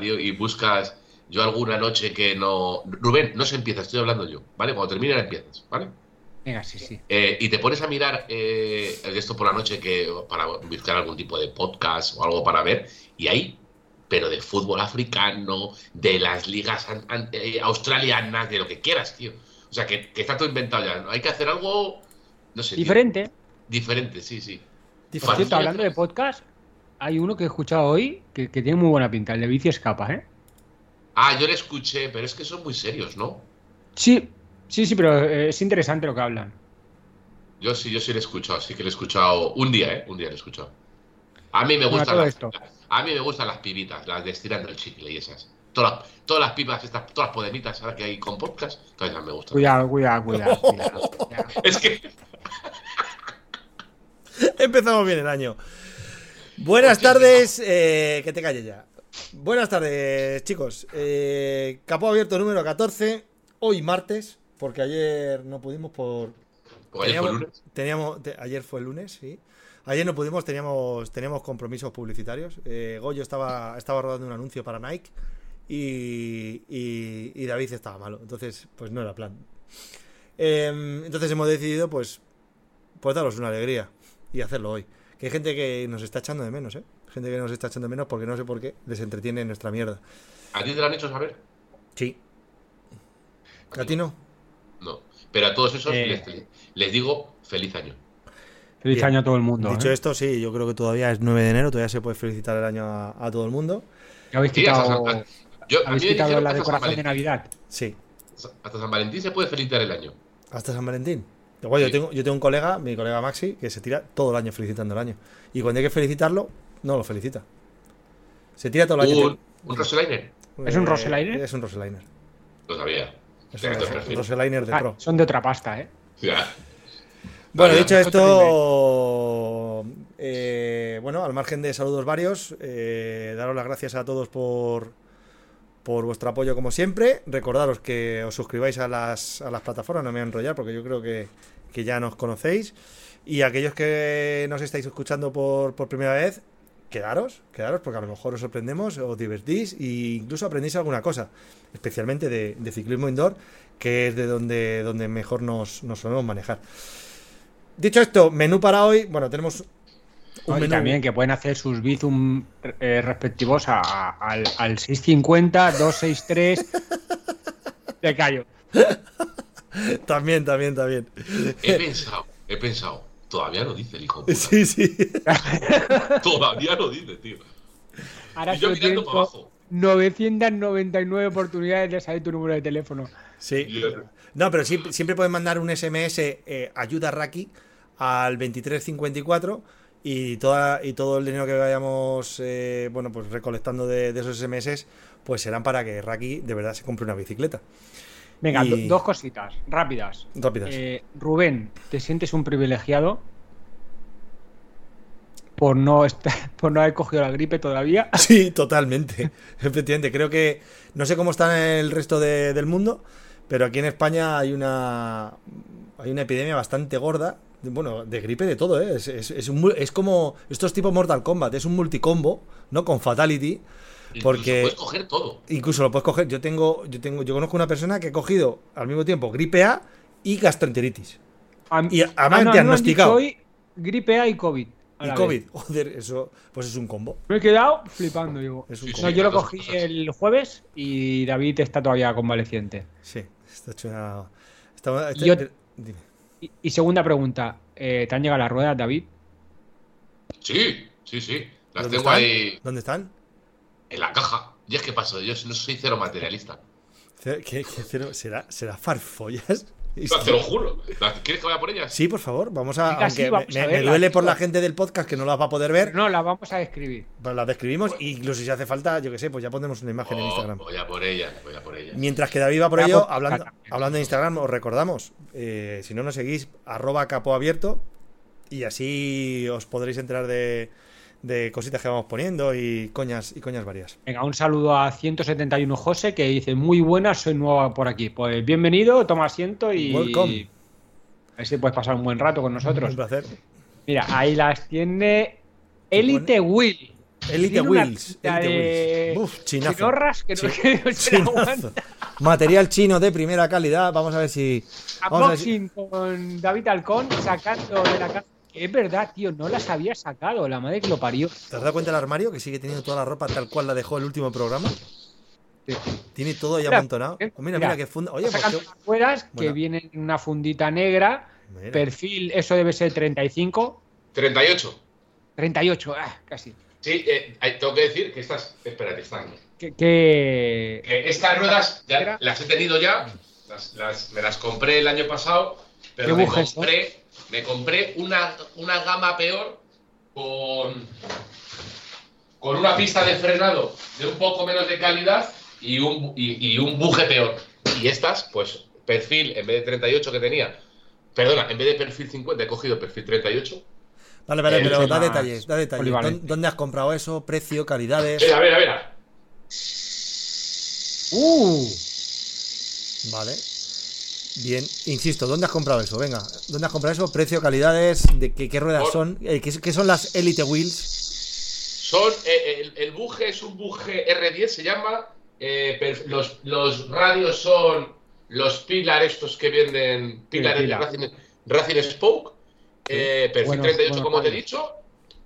tío, y buscas yo alguna noche que no... Rubén, no se empieza, estoy hablando yo, ¿vale? Cuando termine empiezas, ¿vale? Venga, sí, sí. Eh, y te pones a mirar eh, esto por la noche que para buscar algún tipo de podcast o algo para ver, y hay, pero de fútbol africano, de las ligas an- an- eh, australianas, de lo que quieras, tío. O sea, que, que está todo inventado ya. ¿no? Hay que hacer algo, no sé. tío, Diferente. diferente, sí, sí. Por cierto, hablando de podcast, hay uno que he escuchado hoy que, que tiene muy buena pinta, el de Bici Escapa, ¿eh? Ah, yo le escuché, pero es que son muy serios, ¿no? Sí, sí, sí, pero eh, es interesante lo que hablan. Yo sí, yo sí le he escuchado, sí que le he escuchado un día, ¿eh? Un día le he escuchado. A mí me Bueno, gustan todo las, esto. a mí me gustan las pibitas, las de estirando el chicle y esas. Todas las, todas las pipas, estas, todas las podemitas ahora que hay con podcast, todas esas me gustan. Cuidado, cuidado, cuidado. cuidado, cuidado. Es que Empezamos bien el año. Buenas tardes, eh, que te calles ya. Buenas tardes, chicos. Eh, capó abierto número 14, hoy martes, porque ayer no pudimos por... porque ayer fue teníamos- lunes. teníamos- te- ayer fue el lunes, sí. Ayer no pudimos, teníamos, teníamos compromisos publicitarios. Eh, Goyo estaba, estaba rodando un anuncio para Nike y, y- y David estaba malo. Entonces, pues no era plan. Em, entonces hemos decidido, pues, pues daros una alegría y hacerlo hoy. Que hay gente que nos está echando de menos, ¿eh? Gente que nos está echando de menos porque no sé por qué les entretiene nuestra mierda. ¿A ti te lo han hecho saber? Sí. ¿A ti no? No. Pero a todos esos Eh. les, les digo feliz año. Feliz Bien. año a todo el mundo. Dicho ¿eh? esto, sí, yo creo que todavía es 9 de enero, todavía se puede felicitar el año a, a todo el mundo. Ya habéis Sí, hasta quitado, yo, habéis quitado la decoración de Navidad. Sí. Hasta San Valentín se puede felicitar el año. Hasta San Valentín. Igual, yo, tengo, yo tengo un colega, mi colega Maxi, que se tira todo el año felicitando el año. Y cuando hay que felicitarlo, no lo felicita. Se tira todo el año. Un, un Roseliner. ¿Es un Roseliner? Es un Roseliner. Lo sabía. Es un. Roseliner de Ah, pro. son de otra pasta, ¿eh? Ya. Bueno, dicho esto, eh, bueno, al margen de saludos varios, eh, daros las gracias a todos por, por vuestro apoyo como siempre. Recordaros que os suscribáis a las, a las plataformas, no me voy a enrollar porque yo creo que, que ya nos conocéis. Y aquellos que nos estáis escuchando por, por primera vez, quedaros, quedaros porque a lo mejor os sorprendemos, os divertís e incluso aprendéis alguna cosa, especialmente de, de ciclismo indoor, que es de donde, donde mejor nos, nos solemos manejar. Dicho esto, menú para hoy. Bueno, tenemos un y menú. también que pueden hacer sus bizum eh, respectivos a- a- al, al 650, 263. Te callo. También, también, también. He pensado, he pensado. Todavía lo dice el hijo. puta. Sí, sí. Todavía lo dice, tío. Ahora Y yo mirando para abajo. 999 oportunidades de saber tu número de teléfono. Sí. No, pero siempre, siempre pueden mandar un SMS eh, ayuda Raki al 2354 y toda y todo el dinero que vayamos eh, bueno pues recolectando de, de esos SMS pues serán para que Raki de verdad se compre una bicicleta. Venga, Y- do- dos cositas rápidas. Rápidas. Eh, Rubén, ¿te sientes un privilegiado por no, estar, por no haber cogido la gripe todavía? Sí, totalmente. Efectivamente, creo que no sé cómo está en el resto de- del mundo, pero aquí en España hay una hay una epidemia bastante gorda. Bueno, de gripe de todo, ¿eh? Es, es- es un mu- es como estos tipos Mortal Kombat, es un multicombo, ¿no? Con Fatality. Incluso Porque- Puedes coger todo. Incluso lo puedes coger. Yo tengo, yo tengo, yo conozco una persona que ha cogido al mismo tiempo gripe A y gastroenteritis. Y además Ah, no, diagnosticado. hoy gripe A y COVID. a Y COVID. vez. Joder, eso pues es un combo. Me he quedado flipando, digo. Es un Sí, combo. No, yo lo cogí cosas. el jueves y David está todavía convaleciente. Sí, está hecho una. está- está- Yo- dime. Y, y segunda pregunta, eh, ¿te han llegado las ruedas, David? Sí, sí, sí. Las ¿Dónde tengo están? ahí ¿Dónde están? en la caja. Y es que paso, yo no soy cero materialista. ¿Qué, qué- qué cero? ¿Será, ¿Será farfollas? No, te lo juro. ¿Las- ¿Quieres que vaya por ellas? Sí, por favor, vamos a. Venga, sí, aunque vamos me, a me verlas, duele por la gente del podcast que no las va a poder ver, No, las vamos a describir. pues las describimos. e incluso si hace falta, yo que sé, pues ya pondremos una imagen en Oh, Instagram. voy a por ellas, voy a por ellas. Mientras que David va por ello, hablando, hablando de Instagram, os recordamos, eh, si no nos seguís, arroba capo abierto y así os podréis enterar de, de cositas que vamos poniendo y coñas y coñas varias. Venga, un saludo a 171 José que dice, muy buena, soy nueva por aquí. Pues bienvenido, toma asiento y... Welcome. A ver si puedes pasar un buen rato con nosotros. Un placer. Mira, ahí las tiene Elite Will. Elite Wheels. Elite de Wheels. Uf, chinazo. chinorras que no, Sí, que no se. Material chino de primera calidad. Vamos a ver si. Ver si- Unboxing con David Alcón sacando de la caja. Que es verdad, tío, no las había sacado, la madre que lo parió. ¿Te has dado cuenta el armario que sigue teniendo toda la ropa tal cual la dejó el último programa? Sí. Tiene todo ya Mira, amontonado. eh, Mira, mira, mira, qué funda. Oye, pues las fueras que en una fundita negra. Mira. Perfil, eso debe ser 35. 38. 38, ah, casi. Sí, eh, tengo que decir que estas. Espérate, están. Que, que- Que estas ruedas ya Era- las he tenido ya. Las, las- me las compré el año pasado. Pero ¿Qué me bujes, compré, me compré una, una gama peor con, con una pista de frenado de un poco menos de calidad y un, y, y un buje peor. Y estas, pues, perfil en vez de 38 que tenía. Perdona, en vez de perfil 50 he cogido perfil 38. Vale, vale, Eh, pero da detalles, da detalles. polivalente. ¿Dó- ¿Dónde has comprado eso? ¿Precio? ¿Calidades? Eh, a ver, a ver. ¡Uh! Vale. Bien, insisto, ¿dónde has comprado eso? Venga, ¿dónde has comprado eso? ¿Precio, calidades? ¿De qué, qué ruedas Por- son? Eh, ¿qué, qué son las Elite Wheels? Son, eh, el, el buje es un buje R10, se llama. eh, los, los radios son los Pilar estos que venden. Pilar Pilar. Racing, Racing Spoke. eh, perfil Buenos- 38, buenos como te he dicho.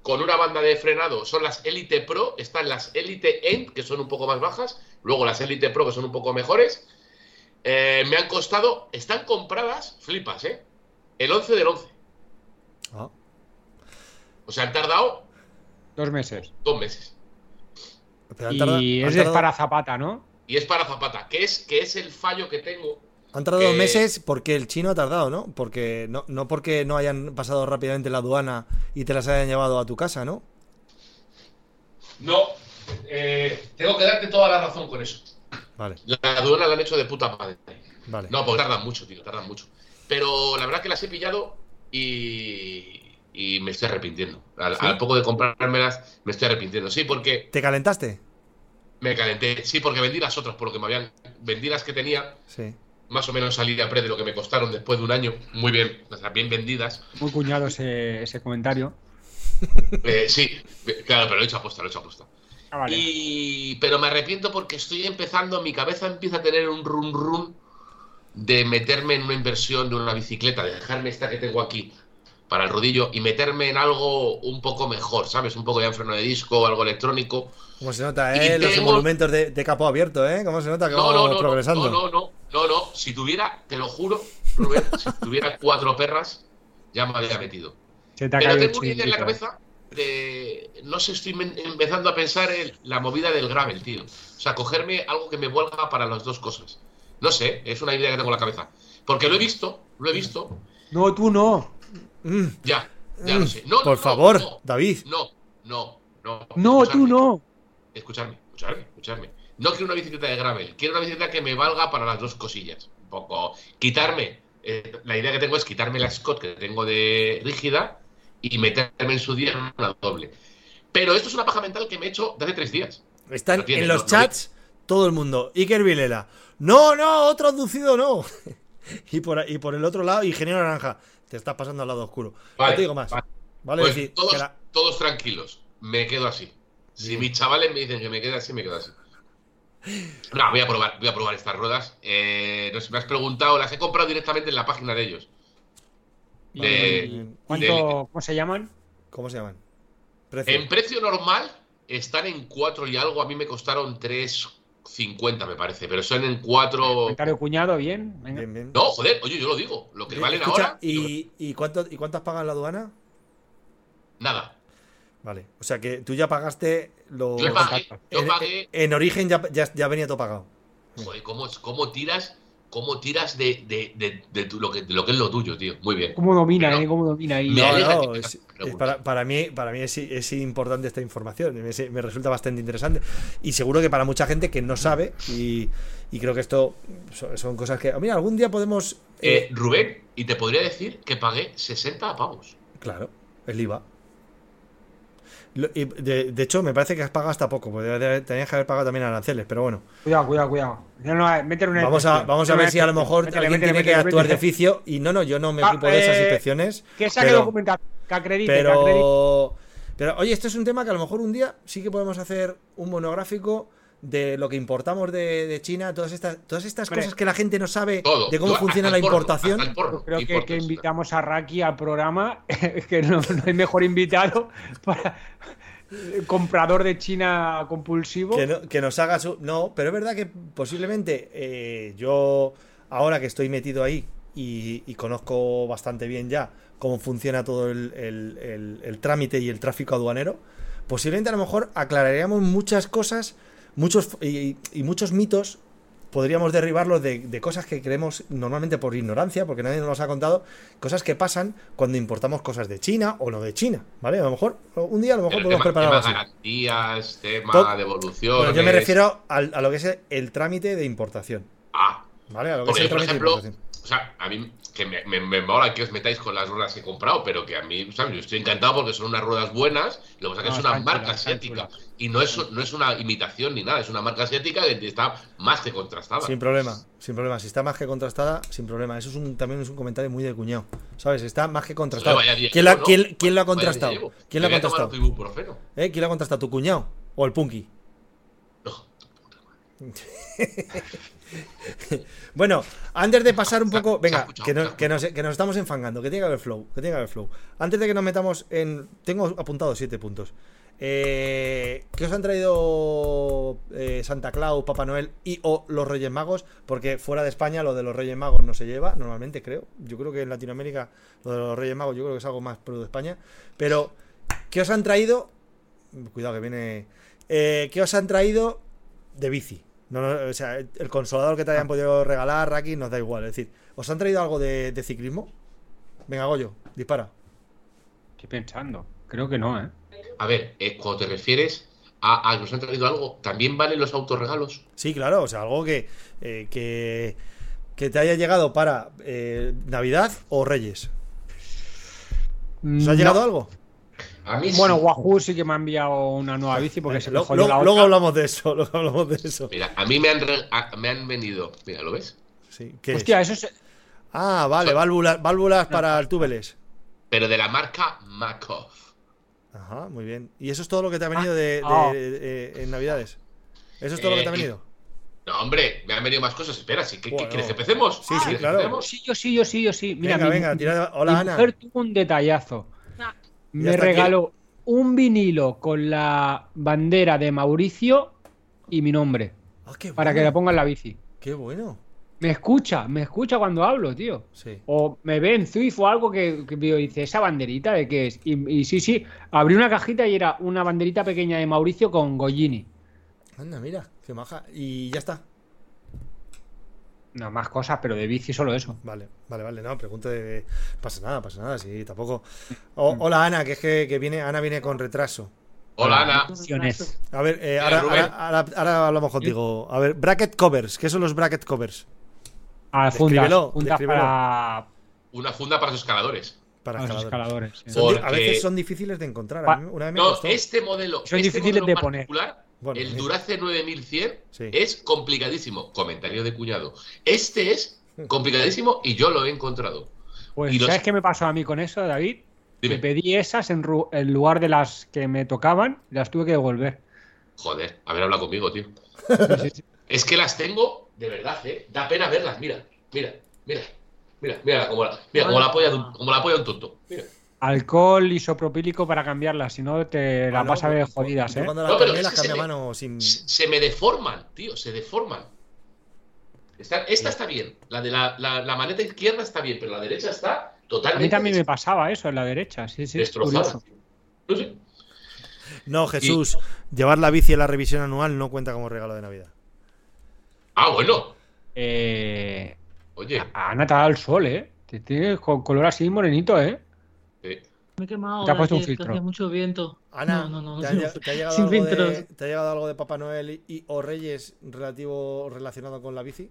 Con una banda de frenado son las Elite Pro. Están las Elite End, que son un poco más bajas. Luego las Elite Pro, que son un poco mejores. Eh, me han costado. Están compradas, flipas, ¿eh? El 11 del 11. Ah, O sea, han tardado Dos meses. dos meses. pero han tardado- Y han es de tardado- para Zapata, ¿no? Y es para Zapata, que es, que es el fallo que tengo. Han tardado que- meses porque el chino ha tardado, ¿no? Porque no, no porque no hayan pasado rápidamente la aduana y te las hayan llevado a tu casa, ¿no? No, eh, tengo que darte toda la razón con eso. Vale, La aduana la han hecho de puta madre. vale. No, porque tardan mucho, tío, tardan mucho. Pero la verdad que las he pillado y, y me estoy arrepintiendo. Al, ¿Sí? al poco de comprármelas, me estoy arrepintiendo. Sí, porque ¿Te calentaste? me calenté. Sí, porque vendí las otras, por lo que me habían. Vendí las que tenía, Sí. más o menos salí a pre de lo que me costaron después de un año. Muy bien, o sea, bien vendidas. Muy cuñado ese, ese comentario. Eh, sí, claro, pero lo he hecho aposta, lo he hecho aposta. Ah, vale. Y, pero me arrepiento porque estoy empezando, mi cabeza empieza a tener un run run de meterme en una inversión de una bicicleta, de dejarme esta que tengo aquí para el rodillo y meterme en algo un poco mejor, ¿sabes? Un poco ya en freno de disco o algo electrónico. ¿Cómo se nota, Y eh? Los tengo- monumentos de, de capo abierto, ¿eh? ¿Cómo se nota que No, vamos no, no, progresando? no, no, no, no, no. Si tuviera, te lo juro, Rubén, si tuviera cuatro perras, ya me había metido. Se te ha Pero tengo una idea en la chiringuito. cabeza de. No sé, estoy empezando a pensar en la movida del gravel, tío. O sea, cogerme algo que me valga para las dos cosas. No sé, es una idea que tengo en la cabeza. Porque lo he visto, lo he visto. No, tú no. Mm, Ya, ya mm, lo sé. No, Por no, favor, no, David. No, no, no. No, tú no. Escuchadme, escuchadme, escuchadme. No quiero una bicicleta de gravel, quiero una bicicleta que me valga para las dos cosillas. Un poco. Quitarme. eh, la idea que tengo es quitarme la Scott que tengo de rígida y meterme en su día en una doble. Pero esto es una paja mental que me he hecho de hace tres días. Están en los lo- lo- chats todo el mundo. Iker Vilela. No, no, otro aducido no. y, por, y por el otro lado, Ingeniero Naranja. Te estás pasando al lado oscuro. Vale, no te digo más. vale. Vale, Pues decir, todos, que la- todos tranquilos, me quedo así. Si mis chavales me dicen que me quede así, me quedo así. No, voy a probar, voy a probar estas ruedas. Eh, no sé, me has preguntado, las he comprado directamente en la página de ellos. De- ¿Y ¿Cuánto, de- ¿Cómo se llaman? ¿Cómo se llaman? Precio. En precio normal están en 4 y algo, a mí me costaron 3.50 me parece, pero son en 4... Comentario cuñado, bien. Venga. Bien, bien. No, joder, oye, yo lo digo, lo que Bien, valen escucha, ahora... ¿y, y, cuánto, ¿Y pagado en la aduana? Nada. Vale. O sea que tú ya pagaste lo. Yo pagué, yo en, pagué en origen ya, ya, ya venía todo pagado. Joder, ¿cómo, cómo tiras, cómo tiras de, de, de, de tu- lo que, de lo que es lo tuyo, tío? Muy bien. ¿Cómo domina, Pero- eh? ¿Cómo domina ahí? No, no, es- es para, para mí, para mí es, es importante esta información. Me, me resulta bastante interesante. Y seguro que para mucha gente que no sabe, y, y creo que esto son, son cosas que. Mira, algún día podemos. Eh, eh, Rubén, y te podría decir que pagué 60 pavos. claro, el IVA. De, de hecho, me parece que has pagado hasta poco, porque tenías que haber pagado también aranceles, pero bueno. Cuidado, cuidado, cuidado. No, no, métele una Vamos a, vamos a ver si a lo mejor Métele, alguien métele, tiene que actuar de oficio. Y no, no, yo no me Ah, ocupo de esas eh, inspecciones. Que saque pero- documentación. Que acredite, que acredite. Pero, Pero oye, esto es un tema que a lo mejor un día sí que podemos hacer un monográfico de lo que importamos de, de China, todas estas, todas estas cosas que la gente no sabe Todo. de cómo funciona la porno, importación. porno, creo que, invitamos a Raki al programa, que no, no hay mejor invitado para comprador de China compulsivo. Que, no- que nos haga su. No, pero es verdad que posiblemente eh, yo, ahora que estoy metido ahí y, y conozco bastante bien ya cómo funciona todo el, el- el- el trámite y el tráfico aduanero, posiblemente a lo mejor aclararíamos muchas cosas muchos y, y muchos mitos. Podríamos derribarlos de, de cosas que creemos normalmente por ignorancia, porque nadie nos los ha contado, cosas que pasan cuando importamos cosas de China o no de China, ¿vale? A lo mejor un día a lo mejor Pero podemos tema, preparar tema garantías, tema Todo- devolución. Bueno, yo me refiero al- a lo que es el trámite de importación. Ah, ¿Vale? A lo que es el trámite ejemplo, de importación. O sea, a mí que me, me, me mola que os metáis con las ruedas que he comprado, pero que a mí, ¿sabes? Yo estoy encantado porque son unas ruedas buenas, lo que pasa es que No, es una marca chulas, asiática y no es, no es una imitación ni nada, es una marca asiática que está más que contrastada. Sin problema, sin problema. Si está más que contrastada, sin problema. Eso es un, también es un comentario muy de cuñado. ¿Sabes? Está más que contrastado. Día ¿Quién, la- ¿no? quién- quién lo ha contrastado? ¿Quién lo ha contrastado? ¿Eh? ¿Quién lo ha contrastado? ¿Tu cuñado? ¿O el Punky? No. Bueno, antes de pasar un poco. Venga, nos, que nos estamos enfangando. Que tiene que haber flow. Que tiene que haber flow. Antes de que nos metamos en. Tengo apuntado siete puntos. Eh, ¿Qué os han traído eh, Santa Claus, Papá Noel y o los Reyes Magos? Porque fuera de España lo de los Reyes Magos no se lleva, normalmente creo. Yo creo que en Latinoamérica lo de los Reyes Magos yo creo que es algo más pro de España. Pero, ¿qué os han traído? Cuidado que viene. Eh, ¿Qué os han traído de bici? No, no, o sea, el consolador que te hayan podido regalar, Raki, nos da igual. Es decir, ¿os han traído algo de, de ciclismo? Venga, Goyo, dispara. Estoy pensando. Creo que no, ¿eh? A ver, eh, cuando te refieres a, a que nos han traído algo, ¿también valen los autorregalos? Sí, claro, o sea, algo que, eh, que, que te haya llegado para eh, Navidad o Reyes. ¿Os ha No. llegado algo? A mí sí. Bueno, Wahoo sí que me ha enviado una nueva bici porque se me Luego- jodió la luego, otra. luego hablamos de eso, luego hablamos de eso. Mira, a mí me han, re- a- me han venido. Mira, ¿lo ves? Sí, ¿qué es? Hostia, eso es. Ah, vale, válvulas, válvulas para el túbeles. Pero de la marca Makov. Ajá, muy bien. ¿Y eso es todo lo que te ha venido de, de- Ah. de- en Navidades? ¿Eso es todo lo que te ha Eh, venido? No, hombre, me han venido más cosas. Espera, ¿sí? ¿qué, Bueno. quieres que empecemos? Sí, sí, ¿Quieres que claro. Sí, yo sí, yo sí, yo sí. Mira, venga, mi, venga, tira de- Hola, mi Ana. mujer tuvo un detallazo. Me regaló un vinilo con la bandera de Mauricio y mi nombre Ah, para que la ponga en la bici. Qué bueno. Me escucha, me escucha cuando hablo, tío. Sí. O me ve en Zwift o algo que, que dice, ¿esa banderita de qué es? Y, y sí, sí, abrí una cajita y era una banderita pequeña de Mauricio con Gollini. Anda, mira, qué maja. Y ya está. No, más cosas, pero de bici solo eso. Vale, vale, vale. No, pregunta de. Pasa nada, pasa nada, sí, tampoco. O- hola, Ana, que es que, que viene, Ana viene con retraso. Hola, Ana. A ver, eh, Mira, ahora, ahora, ahora- ahora hablamos contigo. A ver, bracket covers. ¿Qué son los bracket covers? Ah, fundas, fundas para, Una funda para los escaladores. Para los escaladores. sí. A veces son difíciles de encontrar. A Pa- mí una vez me No, costó. este modelo. Son este difíciles modelo de poner. Bueno, el sí. Durace 9100 Sí. es complicadísimo. Comentario de cuñado. Este es complicadísimo y yo lo he encontrado. Pues, y los- ¿sabes qué me pasó a mí con eso, David? Dime. Me pedí esas en, ru- en lugar de las que me tocaban y las tuve que devolver. Joder, haber hablado conmigo, tío. Sí, sí. Es que las tengo, de verdad, ¿eh? Da pena verlas, mira, mira, mira. Mira, mira, como la, mira, como la polla de un, como la polla de un tonto. Mira. Alcohol isopropílico para cambiarlas, si no te la Ah, no, vas a ver jodidas, ¿eh? Cuando No, las pero cambié, es las que a se me- mano sin. Se me deforman, tío, se deforman. Esta, esta está bien, la de la, la, la maneta izquierda está bien, pero la derecha está A totalmente mí también me pasaba eso en la derecha, sí, sí. es destrozada. No Jesús, llevar la bici a la revisión anual no cuenta como regalo de Navidad. Ah, bueno. Eh, Oye, a Ana te ha dado el sol, ¿eh? Te tienes con color así morenito, ¿eh? Me he quemado. Te ha puesto un filtro. hacía mucho viento. Ana, no, no, no. ¿te, ha, te ha llegado sin algo de, filtros. te ha llegado algo de Papá Noel y, y- o Reyes relativo relacionado con la bici?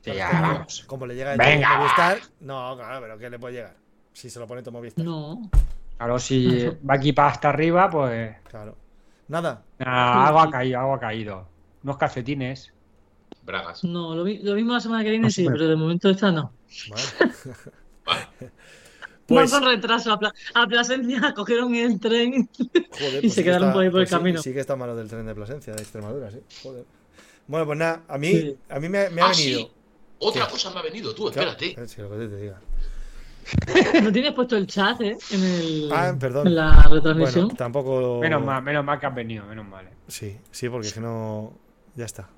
Sí, ¿Sabes ya, cómo- vamos. Como le llega el Venga. Movistar. No, claro, pero ¿qué le puede llegar? Si se lo pone tu Movistar. No. Claro, si va aquí para hasta arriba, pues. Claro. Nada. nada, algo ha caído, algo ha caído. Unos calcetines. bragas. No, lo, mi- lo mismo la semana que viene sí, pero de momento esta no. Vale. Pues, con retraso a, Pla- a Plasencia, cogieron el tren. joder, y se sí que quedaron está- por ahí por el pues sí- camino. Sí, que está malo del tren de Plasencia, de Extremadura, sí. Joder. Bueno, pues nada, a mí, Sí. a mí me, me ha Ah, venido. sí. Otra ¿Qué? cosa me ha venido, tú, Claro, espérate. sí, lo que te diga. No tienes puesto el chat, ¿eh? En, el, Ah, perdón. en la retransmisión. Bueno, tampoco. Menos mal, menos mal que has venido, menos mal. eh. Sí, sí, porque es que no. Ya está.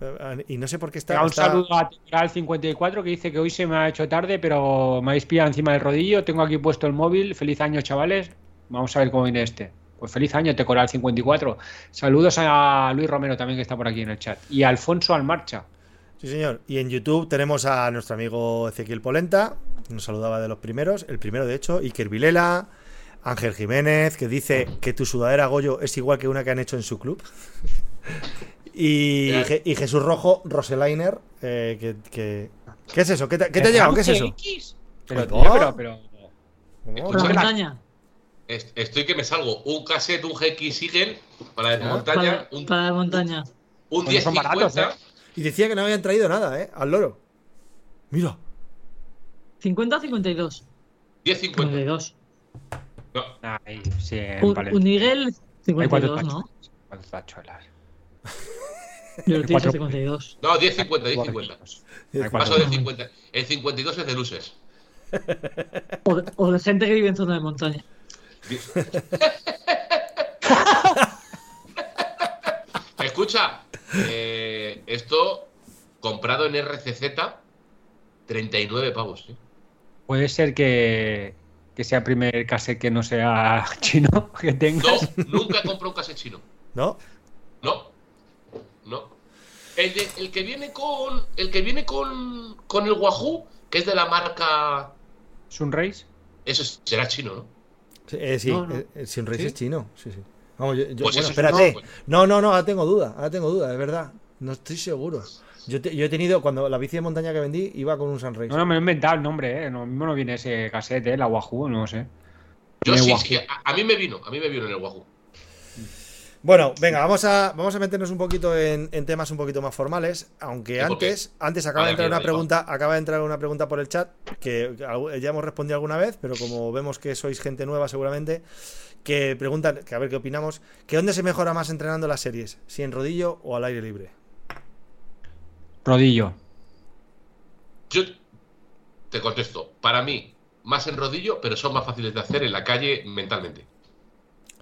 Eh, Y no sé por qué está. Un está- saludo a Temporal54 que dice que hoy se me ha hecho tarde, pero me habéis pillado encima del rodillo. Tengo aquí puesto el móvil. Feliz año, chavales. Vamos a ver cómo viene este. Pues feliz año, Tecoral54. Saludos a Luis Romero también que está por aquí en el chat. Y a Alfonso Almarcha. Sí, señor. Y en YouTube tenemos a nuestro amigo Ezequiel Polenta, que nos saludaba de los primeros, el primero de hecho, Iker Vilela, Ángel Jiménez, que dice que tu sudadera Goyo es igual que una que han hecho en su club. Y. Je- y Jesús Rojo, Roselainer, eh, que, que- ¿Qué es eso? ¿Qué te, qué te ha llegado? ¿Qué es eso? Pero, tío, pero, pero. Escucha, montaña. Est- Estoy que me salgo. Un cassette, un GX Sigel para la de montaña, Para, un, para la montaña. un Pues son 1050. baratos, ¿eh? Y decía que no habían traído nada, ¿eh? Al loro. Mira. 50 o 52. 1050. 52. No, Ahí, sí, Un, un Nigel, Hay cuatro 52, ¿no? cuatro tachuelas. Yo lo Cuatro- 52. no 1050, 1050. Hay Paso de 50. El 52 es de luces. O de, o de gente que vive en zona de montaña. Escucha, eh, esto comprado en RCZ, 39 pavos. ¿eh? Puede ser que, que sea el primer cassette que no sea chino que No, tengas. nunca compré un cassette chino. ¿No? No, no. El, de- el que viene con el que viene con, con el Wahoo, que es de la marca. Sunrise. Eso será chino, ¿no? Sí, eh, sí, No, no. eh, Sunrise ¿Sí? es chino. Sí, sí. Vamos, yo, yo- Pues bueno, eso es espérate. no, pues. No, no, no, ahora tengo duda. Ahora tengo duda, de verdad. No estoy seguro. Yo, te- yo he tenido, cuando la bici de montaña que vendí, iba con un Sunrise. No, no, me lo he inventado el nombre, ¿eh? No, mismo no viene ese cassette, ¿eh? La Wahoo, no sé. Yo sí, sí, a, a mí me vino, a mí me vino en el Wahoo. Bueno, venga, vamos a, vamos a meternos un poquito en, en temas un poquito más formales, aunque antes, antes acaba de entrar una pregunta, acaba de entrar una pregunta por el chat que ya hemos respondido alguna vez, pero como vemos que sois gente nueva seguramente, que preguntan, que a ver qué opinamos, que dónde se mejora más entrenando las series, si en rodillo o al aire libre. Rodillo. Yo te contesto, para mí, más en rodillo, pero son más fáciles de hacer en la calle mentalmente.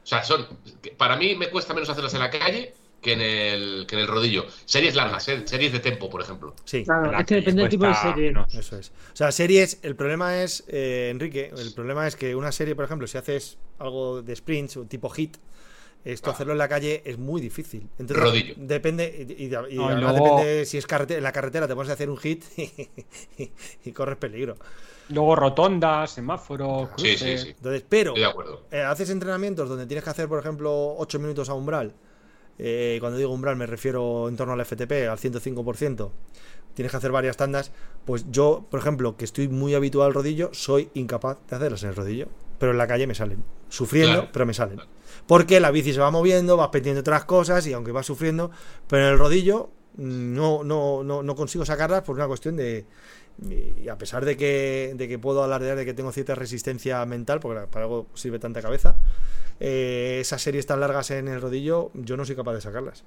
O sea, son. Para mí me cuesta menos hacerlas en la calle que en el, que en el rodillo. Series largas, ¿eh? series de tempo, por ejemplo. Sí, Claro, La es que depende del tipo de serie. menos. eso es. O sea, series, el problema es, eh, Enrique, el problema es que una serie, por ejemplo, si haces algo de sprints o tipo hit, esto Ah. hacerlo en la calle es muy difícil. Entonces, Rodillo. Depende, y, y- y No, y además luego- depende si es carrete- en la carretera, te pones a hacer un hit y, y corres peligro. Luego rotondas, semáforos, Sí, sí, cruces. sí. Entonces, pero Estoy de acuerdo. eh, haces entrenamientos donde tienes que hacer, por ejemplo, 8 minutos a umbral. Eh, cuando digo umbral me refiero en torno al FTP, al 105%. Tienes que hacer varias tandas. Pues yo, por ejemplo, que estoy muy habituado al rodillo, soy incapaz de hacerlas en el rodillo. Pero en la calle me salen. Sufriendo, Claro. pero me salen. Porque la bici se va moviendo, vas pendiente otras cosas y aunque vas sufriendo, pero en el rodillo mm, no, no, no, no consigo sacarlas por una cuestión de... Y a pesar de que, de que puedo alardear de que tengo cierta resistencia mental, porque para algo sirve tanta cabeza, eh, esas series tan largas en el rodillo, yo no soy capaz de sacarlas.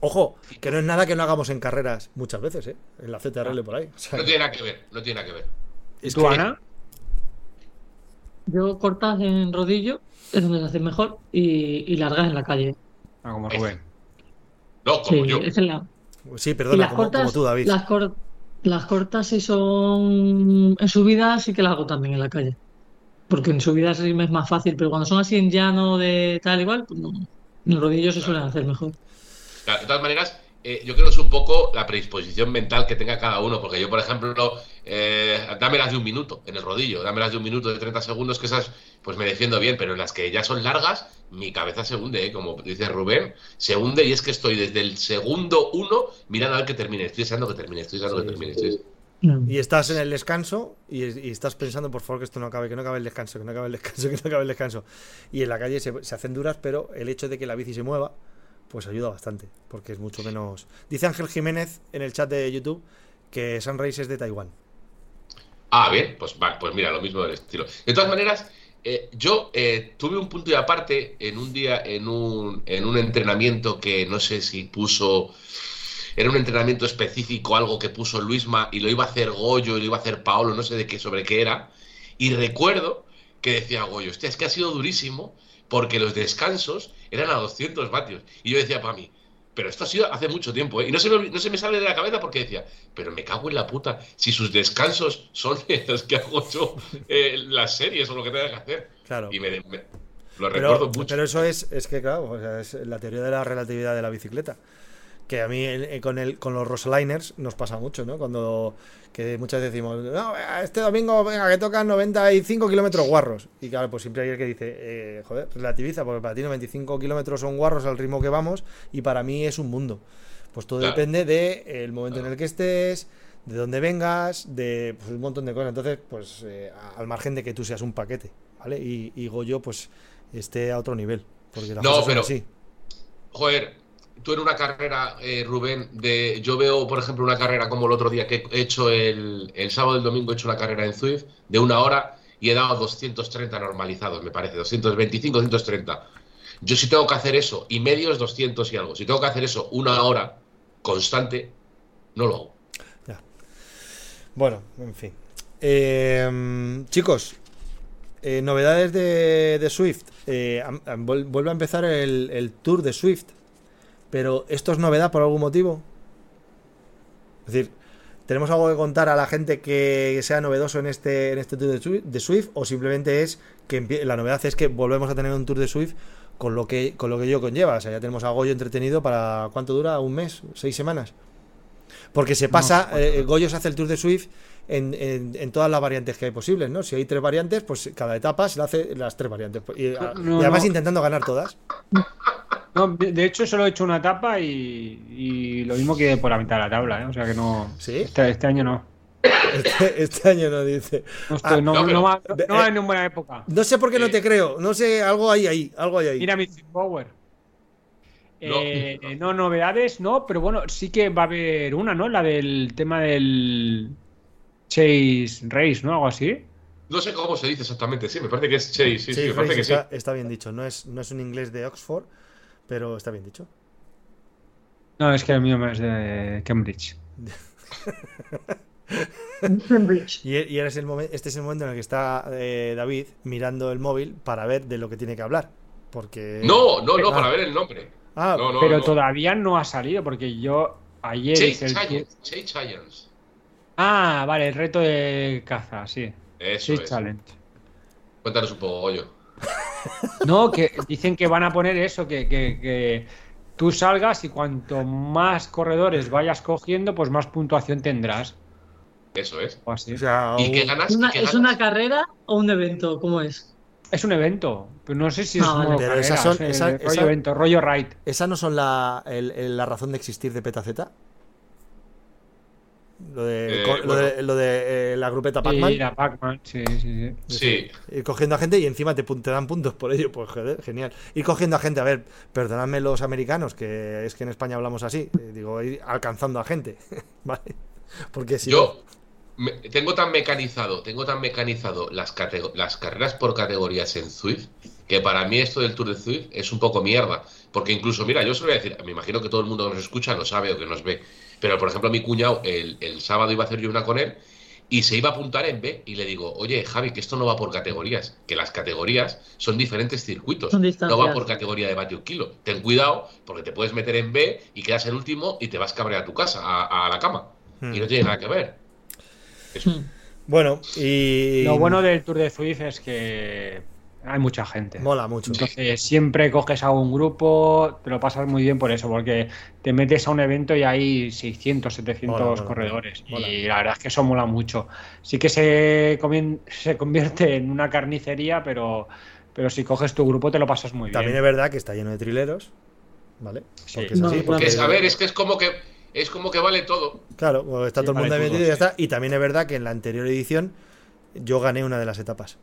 Ojo, que no es nada que no hagamos en carreras muchas veces, ¿eh? En la CTRL por ahí. O sea, No tiene nada que ver, no tiene nada que ver. ¿Y tú, Ana? Yo cortas en rodillo, es donde se hace mejor, y, y largas en la calle. Ah, como Rubén. No, como Sí, yo. es en la, Sí, y perdona, las como, cortas, como tú, David. Las, cor- las cortas si son en subida sí que las hago también en la calle. Porque en subida sí me es más fácil, pero cuando son así en llano de tal igual, pues no. En el rodillo se suelen hacer mejor. De todas maneras, eh, yo creo que es un poco la predisposición mental que tenga cada uno, porque yo, por ejemplo, eh, dámelas de un minuto en el rodillo, dámelas de un minuto de 30 segundos, que esas, pues me defiendo bien, pero en las que ya son largas, mi cabeza se hunde, ¿eh? como dice Rubén, se hunde y es que estoy desde el segundo uno mirando a ver que termine, estoy deseando que termine, estoy deseando Sí, que termine. sí, estoy-. Y estás en el descanso y, y estás pensando, por favor, que esto no acabe, que no acabe el descanso, que no acabe el descanso, que no acabe el descanso. Y en la calle se, se hacen duras, pero el hecho de que la bici se mueva, pues ayuda bastante, porque es mucho menos... Dice Ángel Jiménez en el chat de YouTube que Sunrise es de Taiwán. Ah, bien, pues pues mira, lo mismo del estilo. De todas maneras, eh, yo eh, tuve un punto de aparte en un día, en un, en un entrenamiento que no sé si puso, era un entrenamiento específico, algo que puso Luisma y lo iba a hacer Goyo y lo iba a hacer Paolo, no sé de qué, sobre qué era. Y recuerdo que decía Goyo, hostia, es que ha sido durísimo porque los descansos eran a 200 vatios. Y yo decía para mí, pero esto ha sido hace mucho tiempo, ¿eh? Y no se, me, no se me sale de la cabeza porque decía, pero me cago en la puta, si sus descansos son los que hago yo eh, las series o lo que tenga que hacer. Claro. Y me, me- Pero, lo recuerdo mucho. pero eso es, es que, claro, o sea, es la teoría de la relatividad de la bicicleta. Que a mí eh, con, el, con los Rosaliners nos pasa mucho, ¿no? Cuando que muchas veces decimos, no, este domingo, venga, que tocan 95 kilómetros guarros. Y claro, pues siempre hay el que dice, eh, joder, relativiza, porque para ti 95 kilómetros son guarros al ritmo que vamos y para mí es un mundo. Pues todo Claro. depende del momento en el que estés, de dónde vengas, de pues, un montón de cosas. Entonces, pues eh, al margen de que tú seas un paquete, ¿vale? Y, y Goyo, pues esté a otro nivel. Porque las No, pero- así. Joder, tú en una carrera, eh, Rubén, de yo veo, por ejemplo, una carrera como el otro día que he hecho el, el sábado y el domingo, he hecho una carrera en Zwift de una hora y he dado 230 normalizados, me parece, 225, 230. Yo si tengo que hacer eso, y medio es 200 y algo, si tengo que hacer eso una hora constante, no lo hago. Ya. Bueno, en fin. Eh, chicos, eh, novedades de, de Swift. Eh, vuelve a empezar el, el tour de Swift. Pero ¿esto es novedad por algún motivo? Es decir, ¿tenemos algo que contar a la gente que sea novedoso en este, en este tour de Swift? ¿O simplemente es que la novedad es que volvemos a tener un tour de Swift con lo que, con lo que ello conlleva? O sea, ya tenemos a Goyo entretenido para ¿cuánto dura? ¿Un mes? ¿Seis semanas? Porque se pasa, eh, Goyo se hace el Tour de Swift en, en- en todas las variantes que hay posibles, ¿no? Si hay tres variantes, pues cada etapa se le hace las tres variantes. Y, a- No, y además no. intentando ganar todas. No, de, hecho, solo he hecho una etapa y, y lo mismo que por la mitad de la tabla, ¿eh? O sea que no. ¿Sí? Este, este año no. Este, este año no dice. No, estoy- Ah, no, no, no no de- va en una buena época. No sé por qué no Eh. te creo. No sé, algo hay ahí. Algo hay ahí. Mira mi Power. No. Eh, eh, no, novedades, no, pero bueno, sí que va a haber una, ¿no? La del tema del Chase Race, ¿no? Algo así. No sé cómo se dice exactamente, sí, me parece que es Chase, sí, sí, Sí, me parece que sí. está, está bien dicho. No es, no es un inglés de Oxford, pero está bien dicho. No, es que el mío es de Cambridge. Cambridge. Y, y ahora es el momen- este es el momento en el que está eh, David mirando el móvil para ver de lo que tiene que hablar. Porque. No, no, no, Ah. para ver el nombre. Ah, No, no, pero no. todavía no ha salido, porque yo ayer Chase el... Chase Giants. Ah, vale, el reto de caza, sí. Eso Chase es. Challenge. Cuéntanos un poco, Goyo. No, que dicen que van a poner eso, que, que- que tú salgas y cuanto más corredores vayas cogiendo, pues más puntuación tendrás. Eso es. O así. o sea, ¿Y qué ganas? ¿Es una, ¿Y qué ¿Es ganas? una carrera o un evento? ¿Cómo es? Es un evento, pero no sé si es Ah, vale. Pero esas son- esa- rollo esa- evento, rollo ride. ¿Esa no son la, el- el- la razón de existir de Petaceta? Lo de, Eh, co- lo bueno. de, lo de, eh, la grupeta Pac-Man. Sí, Pac-Man, sí, sí, sí. Sí. Ir cogiendo a gente y encima te, dan puntos por ello. Pues joder, genial. Ir cogiendo a gente, a ver, perdonadme los americanos, que es que en España hablamos así. eh, digo, ir alcanzando a gente. ¿Vale? Porque si Yo me- tengo tan mecanizado, tengo tan mecanizado las carreras por categorías en Zwift que para mí esto del Tour de Zwift es un poco mierda. Porque incluso, mira, yo os lo voy a decir, me imagino que todo el mundo que nos escucha lo sabe o que nos ve. Pero, por ejemplo, mi cuñado, el, el sábado iba a hacer yo una con él y se iba a apuntar en B y le digo, oye, Javi, que esto no va por categorías, que las categorías son diferentes circuitos. Son no va por categoría de vatio kilo. Ten cuidado porque te puedes meter en B y quedas el último y te vas cabrear a tu casa, a, a la cama. Hmm. Y no tiene nada que ver. Eso. Hmm. Bueno, y. Lo bueno del Tour de Swift es que hay mucha gente. Mola mucho. Entonces siempre coges a un grupo, te lo pasas muy bien por eso, porque te metes a un evento y hay 600, 700 Mola, mola, corredores. mola. Y la verdad es que eso mola mucho. Sí que se, convierte en una carnicería, pero, pero si coges tu grupo te lo pasas muy También bien. es verdad que está lleno de trileros. ¿Vale? Sí. Porque es No, así. claro. porque- Que es- a ver, es que es como que es como que vale todo. Claro, pues está Sí, todo el mundo vale ahí todo, metido y ya sí. está. Y también es verdad que en la anterior edición yo gané una de las etapas.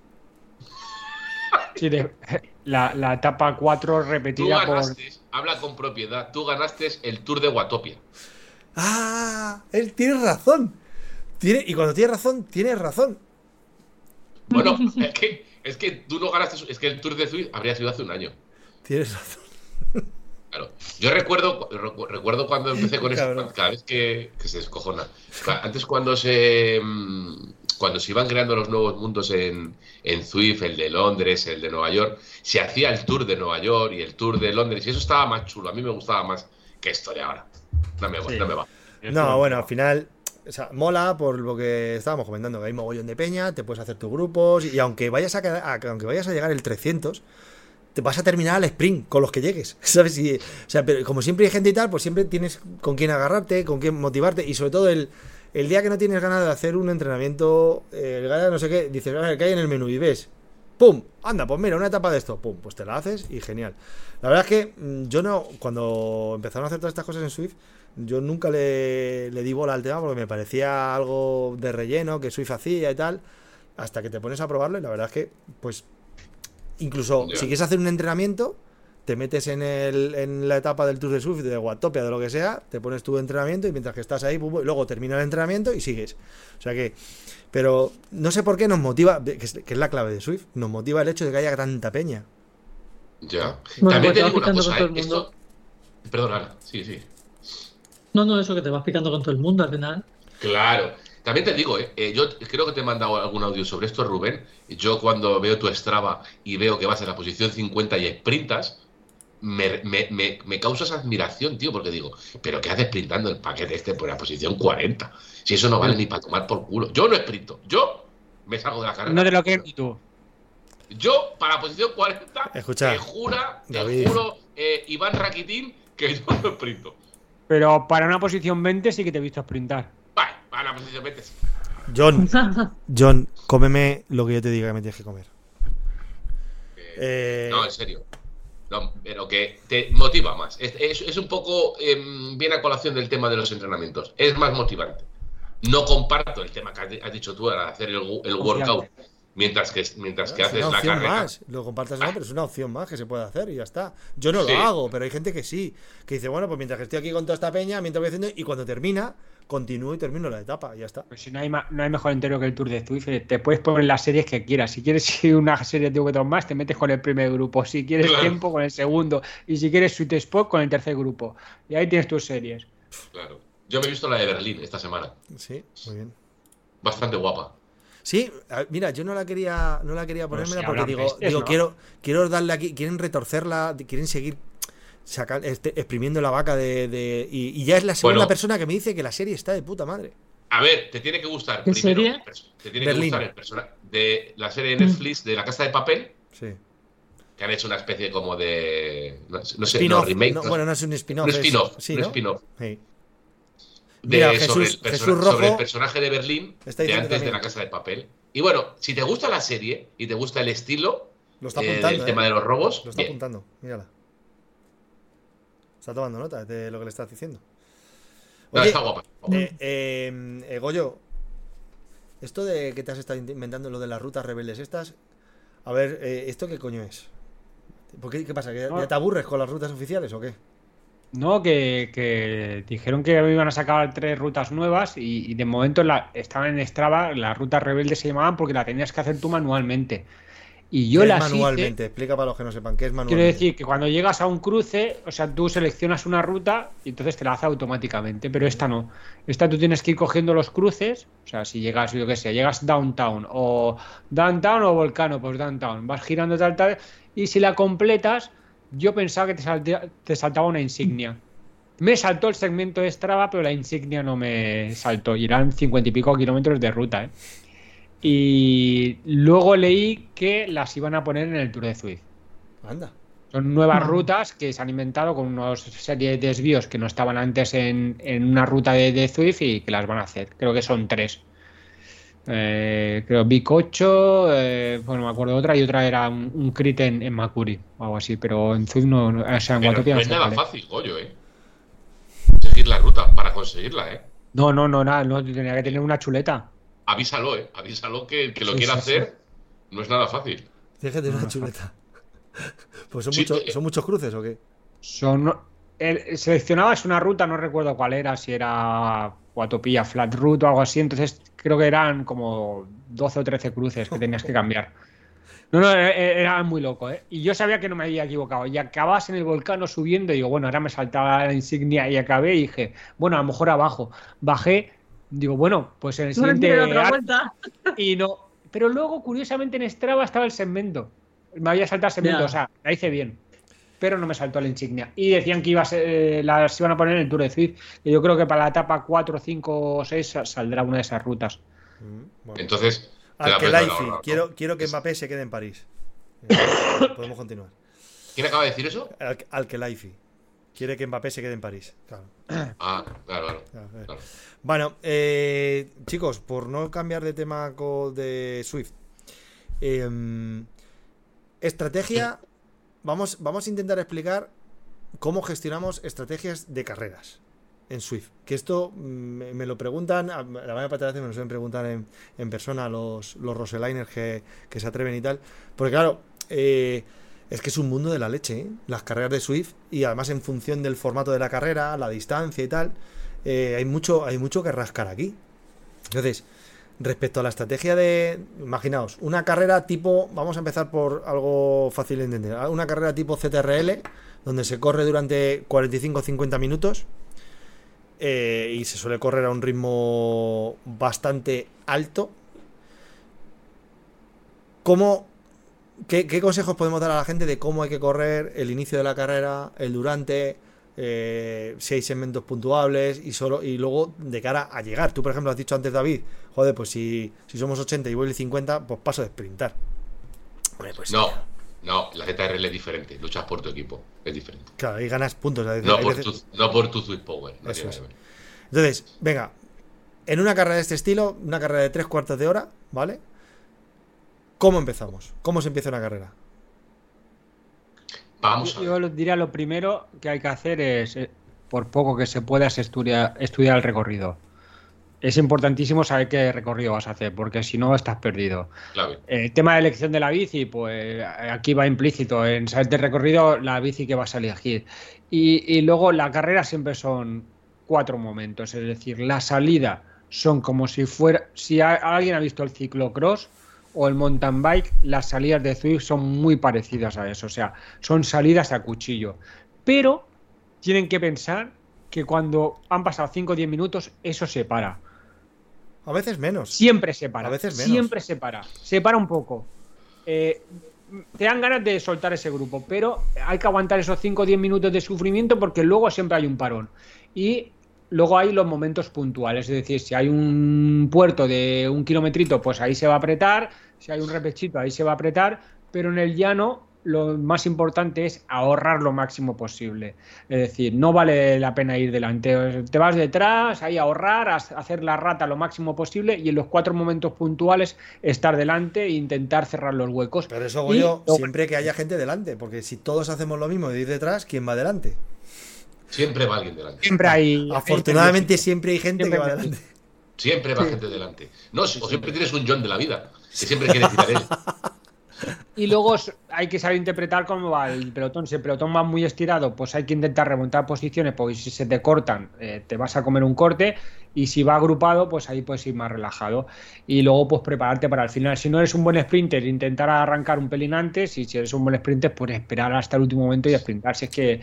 Sí, de- la, la etapa 4 Tú repetida por... ganaste, habla con propiedad, tú ganaste el Tour de Watopia. ¡Ah! Él tiene razón. Tiene, y cuando tienes razón, tienes razón. Bueno, es que, es que tú no ganaste. Es que el Tour de Suiza habría sido hace un año. Tienes razón. Claro. Yo recuerdo, recu- recuerdo cuando empecé con esto, cada vez que, que se descojona. Antes cuando se mm, cuando se iban creando los nuevos mundos en, en Zwift, el de Londres, el de Nueva York, se hacía el tour de Nueva York y el tour de Londres, y eso estaba más chulo. A mí me gustaba más que esto de ahora. No me va, Sí. no me va. No, bueno, al final. O sea, mola por lo que estábamos comentando, que hay mogollón de peña, te puedes hacer tus grupos, y aunque vayas a, quedar- a- aunque vayas a llegar el 300, te vas a terminar al sprint con los que llegues, ¿sabes? Y, o sea, pero como siempre hay gente y tal, pues siempre tienes con quién agarrarte, con quién motivarte, y sobre todo el, el día que no tienes ganas de hacer un entrenamiento, eh, el gana no sé qué, dices, a ver, ¿qué hay en el menú? Y ves, ¡pum! Anda, pues mira, una etapa de esto, ¡pum! Pues te la haces y genial. La verdad es que mm, yo no, cuando empezaron a hacer todas estas cosas en Swift, yo nunca le, le di bola al tema porque me parecía algo de relleno que Swift hacía y tal, hasta que te pones a probarlo y la verdad es que, pues, incluso si quieres hacer un entrenamiento, te metes en, el, en la etapa del Tour de Swift, de Watopia, de lo que sea, te pones tu entrenamiento y mientras que estás ahí, y luego termina el entrenamiento y sigues. O sea que, pero no sé por qué nos motiva, que es, que es la clave de Swift, nos motiva el hecho de que haya tanta peña. Ya. Bueno, También pues te te vas digo una picando cosa, con todo el ¿eh? mundo. Esto... Perdón, Ana. Sí, sí. No, no, eso que te vas picando con todo el mundo al final. Claro. También te digo, ¿eh? Eh, yo creo que te he mandado algún audio sobre esto, Rubén. Yo cuando veo tu Strava y veo que vas en la posición 50 y sprintas, me, me, me, me causas admiración, tío, porque digo, ¿pero qué haces sprintando el paquete este por la posición 40? Si eso no vale ni para tomar por culo. Yo no sprinto, yo me salgo de la carrera. No te lo crees ni tú. Yo, para la posición 40, Escucha, te jura, te David. juro, eh, Iván Rakitín, que yo no sprinto. Pero para una posición 20 sí que te he visto sprintar. Vale, para la posición 20 sí. John, John, cómeme lo que yo te diga que me tienes que comer. Eh, No, en serio. No, pero que te motiva más. Es, es- es un poco em, bien a colación del tema de los entrenamientos. Es más motivante. No comparto el tema que has di- has dicho tú, al hacer el, el workout, mientras que, mientras que es haces la carrera. más. Lo compartas no, pero es una opción más que se puede hacer y ya está. Yo no Sí. lo hago, pero hay gente que sí. Que dice, bueno, pues mientras que estoy aquí con toda esta peña, mientras voy haciendo, y cuando termina, continúo y termino la etapa y ya está. Pues si no hay, no hay mejor entero que el Tour de Zwift, te puedes poner las series que quieras. Si quieres ir una serie de V2 más, te metes con el primer grupo. Si quieres Claro. tiempo, con el segundo. Y si quieres Sweet Spot, con el tercer grupo. Y ahí tienes tus series. Claro. Yo me he visto la de Berlín esta semana. Sí, muy bien. Bastante guapa. Sí, mira, yo no la quería, no la quería ponérmela si porque digo, pestes, digo ¿no? quiero, quiero darle aquí, quieren retorcerla, quieren seguir este, exprimiendo la vaca de, de- y, y ya es la segunda Bueno. persona que me dice que la serie está de puta madre. A ver, te tiene que gustar ¿Qué primero serie? el Te tiene Berlín. que gustar el personaje de la serie de Netflix de La Casa de Papel, Sí. que han hecho una especie como de. No, no sé, no, remake. no, no- bueno, no es un spin-off. un spin-off. sí, un ¿no? spin-off. Sí. de- Mira, sobre, Jesús- el Jesús Rojo sobre el personaje de Berlín está de antes de la casa de papel. Y bueno, si te gusta la serie y te gusta el estilo Lo está eh, apuntando. del ¿eh? tema de los robos, Lo está bien. apuntando, mírala. Está tomando nota de lo que le estás diciendo. No, Oye, está guapa. eh, eh, eh, Goyo, esto de que te has estado inventando lo de las rutas rebeldes estas, a ver, eh, ¿esto qué coño es? ¿Por qué, ¿Qué pasa? ¿Que ya- No. ya te aburres con las rutas oficiales o qué? No, que, que dijeron que iban a sacar tres rutas nuevas y, y de momento la, estaban en Strava, las rutas rebeldes se llamaban porque la tenías que hacer tú manualmente. Y yo ¿Qué es las hice- manualmente, explica para los que no sepan, ¿qué es manualmente? Quiero decir que cuando llegas a un cruce, o sea, tú seleccionas una ruta y entonces te la hace automáticamente, pero esta no. Esta tú tienes que ir cogiendo los cruces, o sea, si llegas, yo qué sé, llegas downtown o downtown o volcano, pues downtown, vas girando tal, tal, y si la completas, yo pensaba que te, saltea- te saltaba una insignia. Me saltó el segmento de Strava, pero la insignia no me saltó, y eran cincuenta y pico kilómetros de ruta, ¿eh? Y luego leí que las iban a poner en el Tour de Zwift. Anda. Son nuevas rutas que se han inventado con una serie de desvíos que no estaban antes en, en una ruta de, de Zwift y que las van a hacer. Creo que son tres. Eh, creo 8, eh, bueno, me acuerdo de otra y otra era un, un crit en, en Makuri o algo así, pero en Zwift no, no o sea, en Pero no no es nada fácil, Goyo, ¿eh? Seguir la ruta para conseguirla, ¿eh? No, no, no, nada, no, tenía que tener una chuleta. Avísalo, ¿eh? Avísalo que el que lo Sí, quiera sí, hacer no es nada fácil. Déjate una chuleta. Pues son, Sí, muchos- eh. son muchos cruces o qué? Son el- seleccionabas una ruta, no recuerdo cuál era, si era Guatopía, Flat Route o algo así, entonces creo que eran como 12 o 13 cruces que tenías que cambiar. No, no, e- e- era muy loco, ¿eh? Y yo sabía que no me había equivocado. Y acabas en el volcán subiendo y digo, bueno, ahora me saltaba la insignia y acabé y dije, bueno, a lo mejor abajo. Bajé, digo, bueno, pues en el siguiente... otra vuelta. y no. Pero luego, curiosamente, en Strava estaba el segmento. Me había saltado el segmento, o sea, la hice bien. Pero no me saltó la insignia. Y decían que iba a ser, eh, las iban a poner en el Tour de Swift. Y yo creo que para la etapa 4, 5 o 6 sa- saldrá una de esas rutas. Mm, bueno. Entonces, Al que quiero, quiero que Mbappé se quede en París. Eh, Podemos continuar. ¿Quién acaba de decir eso? Al, al que Laifi. Quiere que Mbappé se quede en París. Claro. Ah, claro, claro. claro, eh. Bueno, eh, chicos, por no cambiar de tema de Swift. em, estrategia. Vamos, vamos a intentar explicar cómo gestionamos estrategias de carreras en Swift. Que esto mm, me, me lo preguntan, a- la mayor parte de veces me lo suelen preguntar en, en persona los, los Roseliners que, que se atreven y tal. Porque claro, eh, es que es un mundo de la leche, ¿eh? las carreras de Swift, y además en función del formato de la carrera, la distancia y tal, eh, hay, mucho, hay mucho que rascar aquí. Entonces, respecto a la estrategia de, imaginaos, una carrera tipo, vamos a empezar por algo fácil de entender, una carrera tipo CTRL, donde se corre durante 45-50 minutos eh, y se suele correr a un ritmo bastante alto. ¿Cómo, qué, qué consejos podemos dar a la gente de cómo hay que correr el inicio de la carrera, el durante, eh, si hay segmentos puntuables y solo y luego de cara a llegar. Tú, por ejemplo, has dicho antes, David, joder, pues si, si somos 80 y voy el 50, pues paso de sprintar. Hombre, pues No, no, la ZRL es diferente. Luchas por tu equipo. Es diferente. Claro, ahí ganas puntos. No por tu, no por tu Sweet Power. no Eso es. Entonces, venga, en una carrera de este estilo, una carrera de tres cuartos de hora, ¿vale? ¿Cómo empezamos? ¿Cómo se empieza una carrera? Vamos a Yo diría lo primero que hay que hacer es, eh, por poco que se pueda, es estudia- estudiar el recorrido. Es importantísimo saber qué recorrido vas a hacer, porque si no estás perdido. El tema de elección de la bici, pues aquí va implícito en saber el recorrido, la bici que vas a elegir. Y, y luego la carrera siempre son cuatro momentos, es decir, la salida son como si fuera, si a- alguien ha visto el ciclocross o el mountain bike, las salidas de Zwift son muy parecidas a eso, o sea, son salidas a cuchillo. Pero tienen que pensar que cuando han pasado 5 o 10 minutos, eso se para. A veces menos. Siempre se para. A veces menos. Siempre se para. Se para un poco. Eh, te dan ganas de soltar ese grupo, pero hay que aguantar esos 5 o 10 minutos de sufrimiento porque luego siempre hay un parón. Y luego hay los momentos puntuales, es decir, si hay un puerto de un kilometrito, pues ahí se va a apretar, si hay un repechito, ahí se va a apretar, pero en el llano lo más importante es ahorrar lo máximo posible. Es decir, no vale la pena ir delante. Te vas detrás, ahí ahorrar, hacer la rata lo máximo posible y en los cuatro momentos puntuales estar delante e intentar cerrar los huecos. Pero eso hago yo siempre que haya gente delante, porque si todos hacemos lo mismo de ir detrás, ¿quién va delante? Siempre va alguien delante. Siempre hay. Afortunadamente siempre hay gente Siempre que va delante. Siempre va gente delante. No, o siempre tienes un John de la vida. Que siempre quiere citar él. Y luego hay que saber interpretar cómo va el pelotón. Si el pelotón va muy estirado, pues hay que intentar remontar posiciones, porque si se te cortan, eh, te vas a comer un corte. Y si va agrupado, pues ahí puedes ir más relajado. Y luego, pues prepararte para el final. Si no eres un buen sprinter, intentar arrancar un pelín antes. Y si eres un buen sprinter, pues esperar hasta el último momento y sprintar. Si es que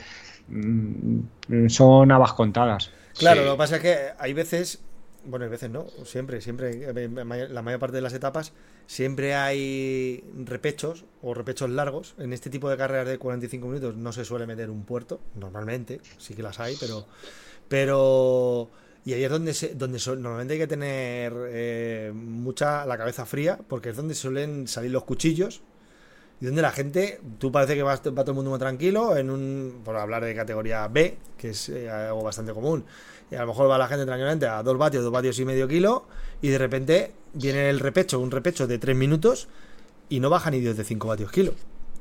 son habas contadas. Claro, Sí. lo que pasa es que hay veces, bueno, hay veces no, siempre, siempre, eh, la mayor parte de las etapas, siempre hay repechos o repechos largos. En este tipo de carreras de 45 minutos no se suele meter un puerto, normalmente, sí que las hay, pero, pero, y ahí es donde, se, donde so- normalmente hay que tener eh, mucha la cabeza fría, porque es donde suelen salir los cuchillos. Y donde la gente, tú parece que va, va todo el mundo muy tranquilo, en un, por hablar de categoría B, que es eh, algo bastante común, y a lo mejor va la gente tranquilamente a 2 vatios, 2 vatios y medio kilo, y de repente viene el repecho, un repecho de 3 minutos, y no baja ni de 5 vatios kilo.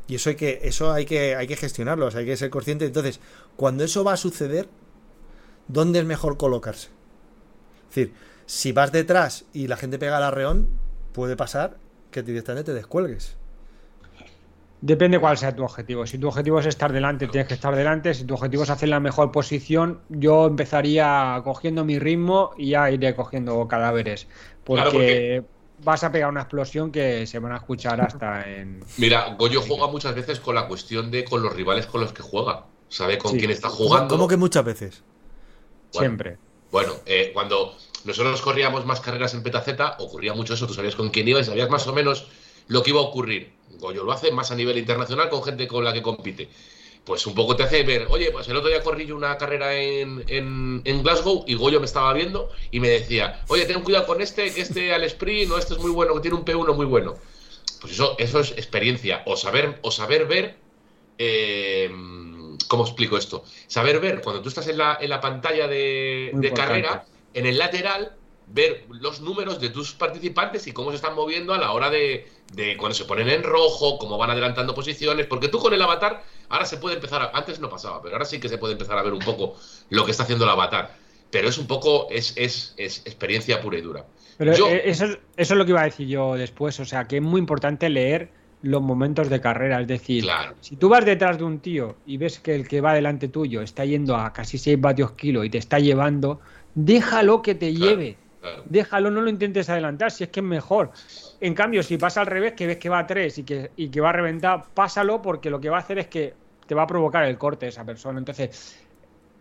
Y eso hay que, eso hay que, hay que gestionarlo, hay que ser consciente. Entonces, cuando eso va a suceder, ¿dónde es mejor colocarse? Es decir, si vas detrás y la gente pega el arreón, puede pasar que directamente te descuelgues. Depende cuál sea tu objetivo. Si tu objetivo es estar delante, tienes que estar delante. Si tu objetivo es hacer la mejor posición, yo empezaría cogiendo mi ritmo y ya iré cogiendo cadáveres. Porque, Claro, porque- vas a pegar una explosión que se van a escuchar hasta en. Mira, Goyo juega muchas veces con la cuestión de con los rivales con los que juega. Sabe con Sí. quién está ¿Cómo, jugando. cómo que muchas veces? Bueno, Siempre. Bueno, eh, cuando nosotros corríamos más carreras en Petaceta, ocurría mucho eso. Tú sabías con quién ibas y sabías más o menos lo que iba a ocurrir. Goyo lo hace más a nivel internacional con gente con la que compite. Pues un poco te hace ver, oye, pues el otro día corrí yo una carrera en, en- en Glasgow y Goyo me estaba viendo y me decía, oye, ten cuidado con este, que este al sprint, no, este es muy bueno, que tiene un P1 muy bueno. Pues eso, eso es experiencia, o saber, o saber ver, eh, ¿cómo explico esto? Saber ver, cuando tú estás en la, en la pantalla de, de carrera, en el lateral, ver los números de tus participantes y cómo se están moviendo a la hora de, de cuando se ponen en rojo, cómo van adelantando posiciones, porque tú con el avatar, ahora se puede empezar, a- antes no pasaba, pero ahora sí que se puede empezar a ver un poco lo que está haciendo el avatar. Pero es un poco, es, es, es experiencia pura y dura. Pero Yo- eh, eso, es- eso es lo que iba a decir yo después. O sea, que es muy importante leer los momentos de carrera. Es decir, Claro. si tú vas detrás de un tío y ves que el que va delante tuyo está yendo a casi 6 vatios kilo y te está llevando, déjalo que te Claro. lleve. Claro. Déjalo, no lo intentes adelantar, si es que es mejor. En cambio, si pasa al revés, que ves que va a 3 y que, y que va a reventar, pásalo porque lo que va a hacer es que te va a provocar el corte esa persona. Entonces,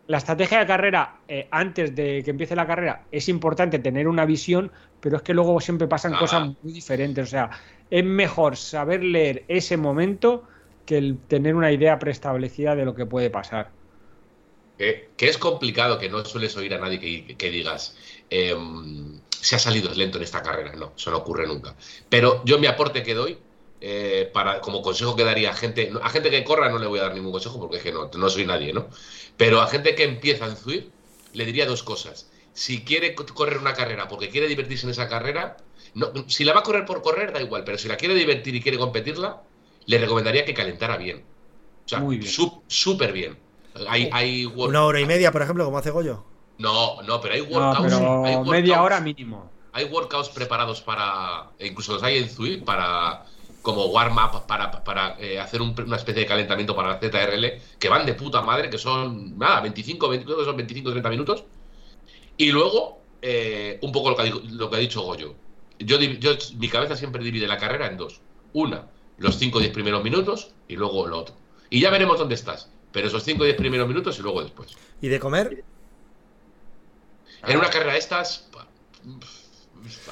la estrategia de carrera eh, antes de que empiece la carrera es importante tener una visión, pero es que luego siempre pasan Ah. cosas muy diferentes. O sea, es mejor saber leer ese momento que el tener una idea preestablecida de lo que puede pasar. Que, que es complicado, que no sueles oír a nadie que, que digas, em, se ha salido lento en esta carrera. No, eso no ocurre nunca. Pero yo mi aporte que doy, eh, para, como consejo que daría a gente, a gente que corra no le voy a dar ningún consejo porque es que no, no soy nadie, ¿no? Pero a gente que empieza en Zwift, le diría dos cosas. Si quiere co- correr una carrera porque quiere divertirse en esa carrera, no, si la va a correr por correr, da igual, pero si la quiere divertir y quiere competirla, le recomendaría que calentara bien. O sea, Muy bien. súper bien. Hay, hay work- Una hora y media, por ejemplo, como hace Goyo. No, no, pero hay No, workouts. hay workouts- media hora mínimo. Hay workouts preparados para. e incluso los hay en Zwift para. Como warm-up para, para eh, hacer un- una especie de calentamiento para la ZRL, que van de puta madre, que son, nada, 25, 20, creo que son 25, 30 minutos. Y luego, eh, un poco lo que, ha, dicho- lo que ha dicho Goyo. Yo, yo, mi cabeza siempre divide la carrera en dos. Una, los 5 o 10 primeros minutos y luego lo otro. Y ya veremos dónde estás. Pero esos 5 o 10 primeros minutos y luego después. ¿Y de comer? En una carrera de estas,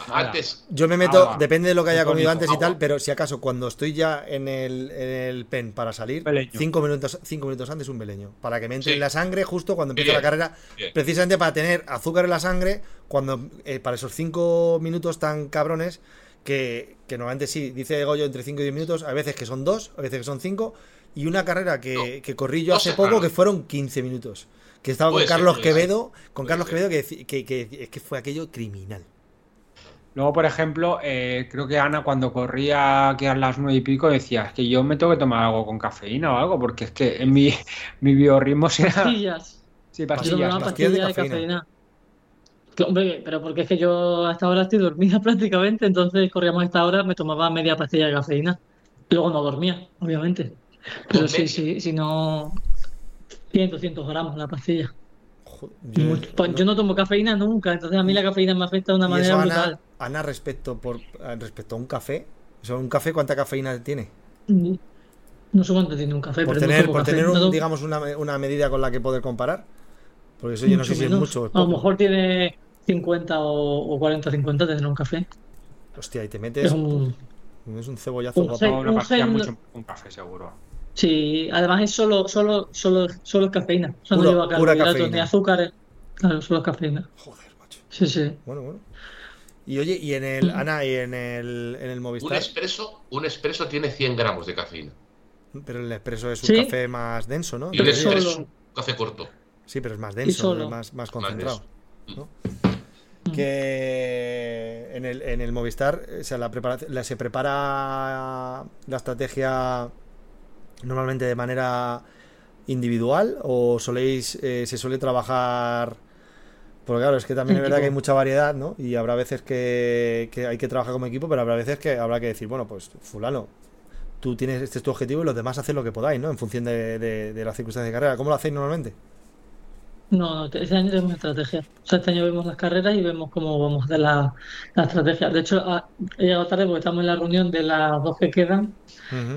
antes, Yo me meto, Agua. depende de lo que haya comido antes y tal, agua. pero si acaso cuando estoy ya en el, en el pen para salir, Beleño. cinco minutos, cinco minutos antes un beleño. Para que me entre Sí. en la sangre justo cuando empiece Bien, la carrera. bien. Precisamente para tener azúcar en la sangre, cuando eh, para esos cinco minutos tan cabrones, que, que normalmente sí, dice Goyo entre 5 y 10 minutos, a veces que son dos, a veces que son cinco, y una carrera que, No. que corrí yo No hace poco que fueron 15 minutos. Que estaba con Carlos puede ser. Quevedo, con Carlos. Quevedo, que, que, que es que fue aquello criminal. Luego, por ejemplo, eh, creo que Ana cuando corría que a las nueve y pico decía, es que yo me tengo que tomar algo con cafeína o algo, porque es que en mi, mi biorritmo será... Pastillas. Sí, Yo pastillas. tomaba ¿no? pastillas de pastillas de cafeína. cafeína. Que, Hombre, pero porque es que yo hasta ahora estoy dormida prácticamente, entonces corríamos a esta hora, me tomaba media pastilla de cafeína. Luego no dormía, obviamente. Pero Con sí, sí, si no. 100, 200 gramos la pastilla. Joder, Y mucho- pues yo no tomo cafeína nunca, entonces a mí la cafeína me afecta de una manera eso, brutal. Ana, Ana, respecto, por, eh, respecto a un café, eso, un café, ¿cuánta cafeína tiene? No sé cuánto tiene un café, Por pero no tener, por café, tener no un, tomo- digamos, una, una medida con la que poder comparar. Porque eso yo no sé si es mucho o es A lo mejor tiene 50 o, o 40, 50 tendrá un café. Hostia, y te metes. Es un, Es un cebollazo un guapo. No, una un pastilla gel- mucho un café seguro. Sí, además es solo, solo, solo, solo es cafeína. O sea, Puro- no lleva pura carbohidratos cafeína. ni azúcares. Claro, solo es cafeína. Joder, macho. Sí, sí. Bueno, bueno. Y oye, y en el. Ana, y en el, en el un Movistar. expreso, un expreso tiene 100 gramos de cafeína. Pero el expreso es un Sí. café más denso, ¿no? Y un Debería- expreso, solo- un café corto. Sí, pero es más denso, solo. es más, más concentrado. ¿no? Mm. Que en el, en el Movistar o sea, la preparación, la- se prepara la estrategia normalmente de manera individual o soléis eh, se suele trabajar porque claro, es que también es verdad que hay mucha variedad, ¿no? Y habrá veces que, que hay que trabajar como equipo, pero habrá veces que habrá que decir, bueno, pues fulano, tú tienes este es tu objetivo y los demás hacen lo que podáis, ¿no? En función de, de, de las circunstancias de carrera. ¿Cómo lo hacéis normalmente? No, no, este año tenemos estrategia. O sea, este año vemos las carreras y vemos cómo vamos a hacer la, la estrategia. De hecho, a- he llegado tarde porque estamos en la reunión de las dos que quedan,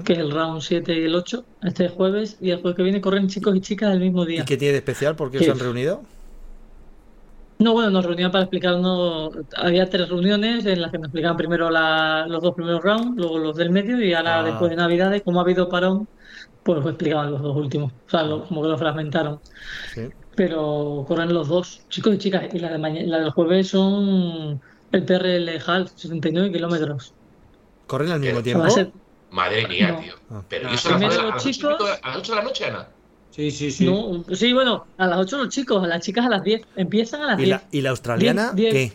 que es el round 7 y el 8, este jueves, y el jueves que viene corren chicos y chicas el mismo día. ¿Y qué tiene de especial? ¿Por qué os Sí. han reunido? No, bueno, nos reunían para explicarnos, había tres reuniones en las que nos explicaban primero la- los dos primeros rounds, luego los del medio y ahora Ah. después de Navidades, como ha habido parón, pues explicaban los dos últimos. O sea, lo- como que lo fragmentaron. Sí. Pero corren los dos, chicos y chicas, y la, de mañana, la del jueves son el PRL Half, 79 kilómetros. ¿Corren al mismo tiempo? Ser, Madre mía, No. tío. Ah. Pero Ah, ¿y eso a las, chicos- a las 8 de la noche, Ana? Sí, sí, sí. no, sí, bueno, a las 8 los chicos, a las chicas a las 10. Empiezan a las ¿Y 10. la, y la australiana Diez- qué?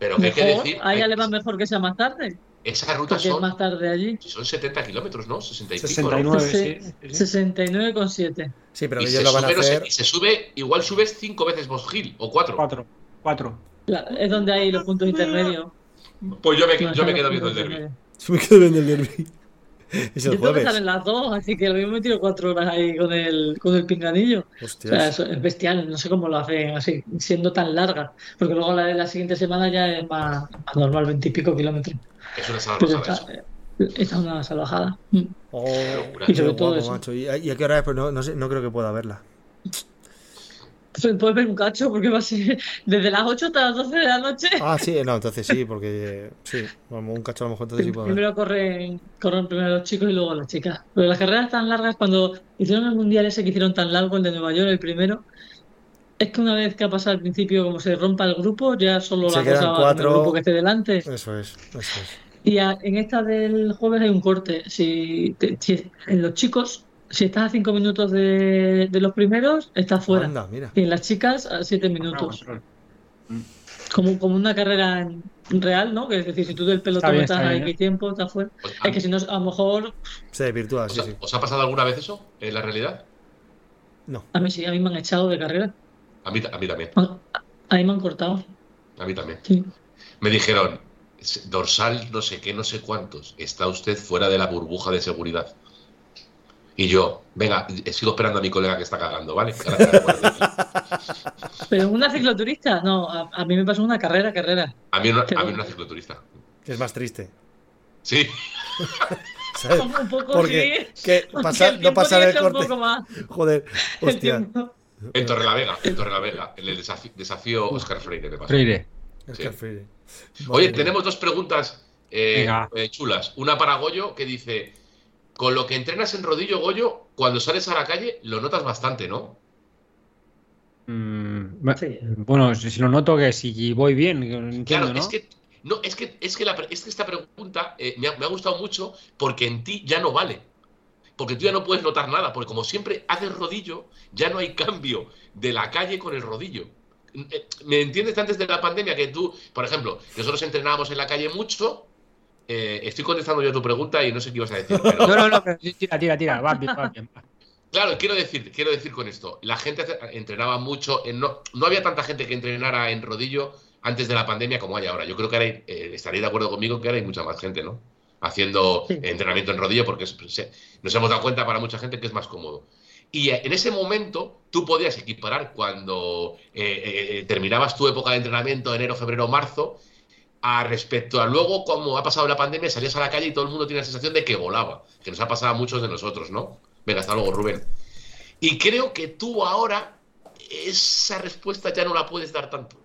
Pero que hay que Mejor, decir, a ella le va mejor que sea más tarde, esa ruta porque es son, más tarde allí. son 70 kilómetros, ¿no? 60 y pico, ¿no? 69, sí, sí, sí. 69,7. Sí, pero Y ellos se, lo van a sube, no sé, hacer. y se sube, igual subes cinco veces Boss Hill, o cuatro. Cuatro. Cuatro. La- Es donde hay los puntos intermedios. Pues yo me, yo me quedo viendo el derby. Se me quedo viendo el derby. Es Yo el tengo que jueves. estar en las dos, así que lo mismo me tiro cuatro horas ahí con el, con el pinganillo. O sea, Hostias. eso es bestial, no sé cómo lo hacen así, siendo tan larga. Porque luego la de la siguiente semana ya es más, más normal, veintipico kilómetros. Es una eso. esta es una salvajada. Oh, Y sobre todo guapo, eso. macho. ¿Y a, y a qué hora es? Pues no, no, sé, no creo que pueda verla. Pues Puedes ver un cacho porque va a ser desde las 8 hasta las 12 de la noche. Ah, sí, no, entonces sí, porque sí, un cacho a lo mejor entonces sí puedo ver. Primero corren, corren primero los chicos y luego las chicas. Pero las carreras tan largas, cuando hicieron el mundial ese que hicieron tan largo, el de Nueva York, el primero, es que una vez que ha pasado al principio, como se rompa el grupo, ya solo Se la cosa va cuatro. el grupo que esté delante. Eso es, eso es. Y a- en esta del jueves hay un corte. Si, te- si- en los chicos, si estás a 5 minutos de, de los primeros, estás fuera. Anda, mira. Y en las chicas a 7 minutos. Como, como una carrera en- real, ¿no? Que es decir, si tú del pelotón bien, estás está a bien, X tiempo, estás fuera. A, Es que si no, a lo mejor Se desvirtúa, sí, ha- sí. os ha pasado alguna vez eso en la realidad? No. A mí sí, a mí me han echado de carrera. A mí, a mí también. A, a mí me han cortado. A mí también. Sí. Me dijeron, "S- dorsal no sé qué, no sé cuántos. Está usted fuera de la burbuja de seguridad. Y yo, venga, sigo esperando a mi colega que está cagando, ¿vale? Pero una cicloturista, no, a, a mí me pasó una carrera, carrera. A mí, una, a mí una cicloturista. Es más triste. Sí, ¿sabes? Un, poco Porque sí. que Porque pasar- el no pasar el ser un corte. poco más. Joder, El hostia. tiempo. en Torrelavega, en Torrelavega, en el desafi- desafío Oscar Freire me pasó. Freire. Sí. que Freire. Oye, tenemos dos preguntas eh, eh, chulas. Una para Goyo que dice, con lo que entrenas en rodillo, Goyo, cuando sales a la calle lo notas bastante, ¿no? Mm, Sí. Bueno, si lo noto que si voy bien, entiendo, Claro, ¿no? es que no, es que es que, la pre- es que esta pregunta eh, me, ha, me ha gustado mucho porque en ti ya no vale. Porque tú ya no puedes notar nada, porque como siempre haces rodillo, ya no hay cambio de la calle con el rodillo. Eh, ¿Me entiendes antes de la pandemia que tú, por ejemplo, nosotros entrenábamos en la calle mucho? Eh, estoy contestando yo a tu pregunta y no sé qué ibas a decir, pero No, no, no, pero tira, tira, tira. Va bien, va bien. Claro, quiero decir, quiero decir con esto, la gente entrenaba mucho, en- no, no había tanta gente que entrenara en rodillo antes de la pandemia como hay ahora. Yo creo que ahora hay, eh, estaréis de acuerdo conmigo que ahora hay mucha más gente, ¿no? Haciendo Sí. entrenamiento en rodillo porque es- se- nos hemos dado cuenta para mucha gente que es más cómodo. Y eh, en ese momento tú podías equiparar cuando eh, terminabas tu época de entrenamiento, enero, febrero, marzo, a respecto a luego, como ha pasado la pandemia, salías a la calle y todo el mundo tiene la sensación de que volaba, que nos ha pasado a muchos de nosotros, ¿no? Venga, hasta luego, Rubén. Y creo que tú ahora esa respuesta ya no la puedes dar tanto.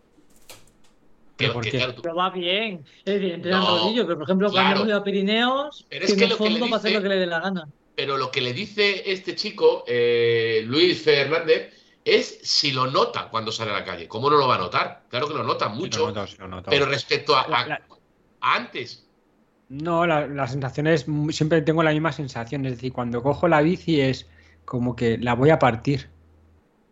¿Pero claro, tú- va bien. Es decir, entrenan No, rodillo, pero por ejemplo, claro. cuando hemos ido a Pirineos, Pero es que que le fondo para hacer dice- lo que le dé la gana. pero lo que le dice este chico, eh, Luis Fernández, es si lo nota cuando sale a la calle. ¿Cómo no lo va a notar? Claro que lo nota Sí, mucho, lo noto, sí, lo noto. pero respecto a, a- La- la- a antes. No, la, la sensación es, siempre tengo la misma sensación, es decir, cuando cojo la bici es como que la voy a partir.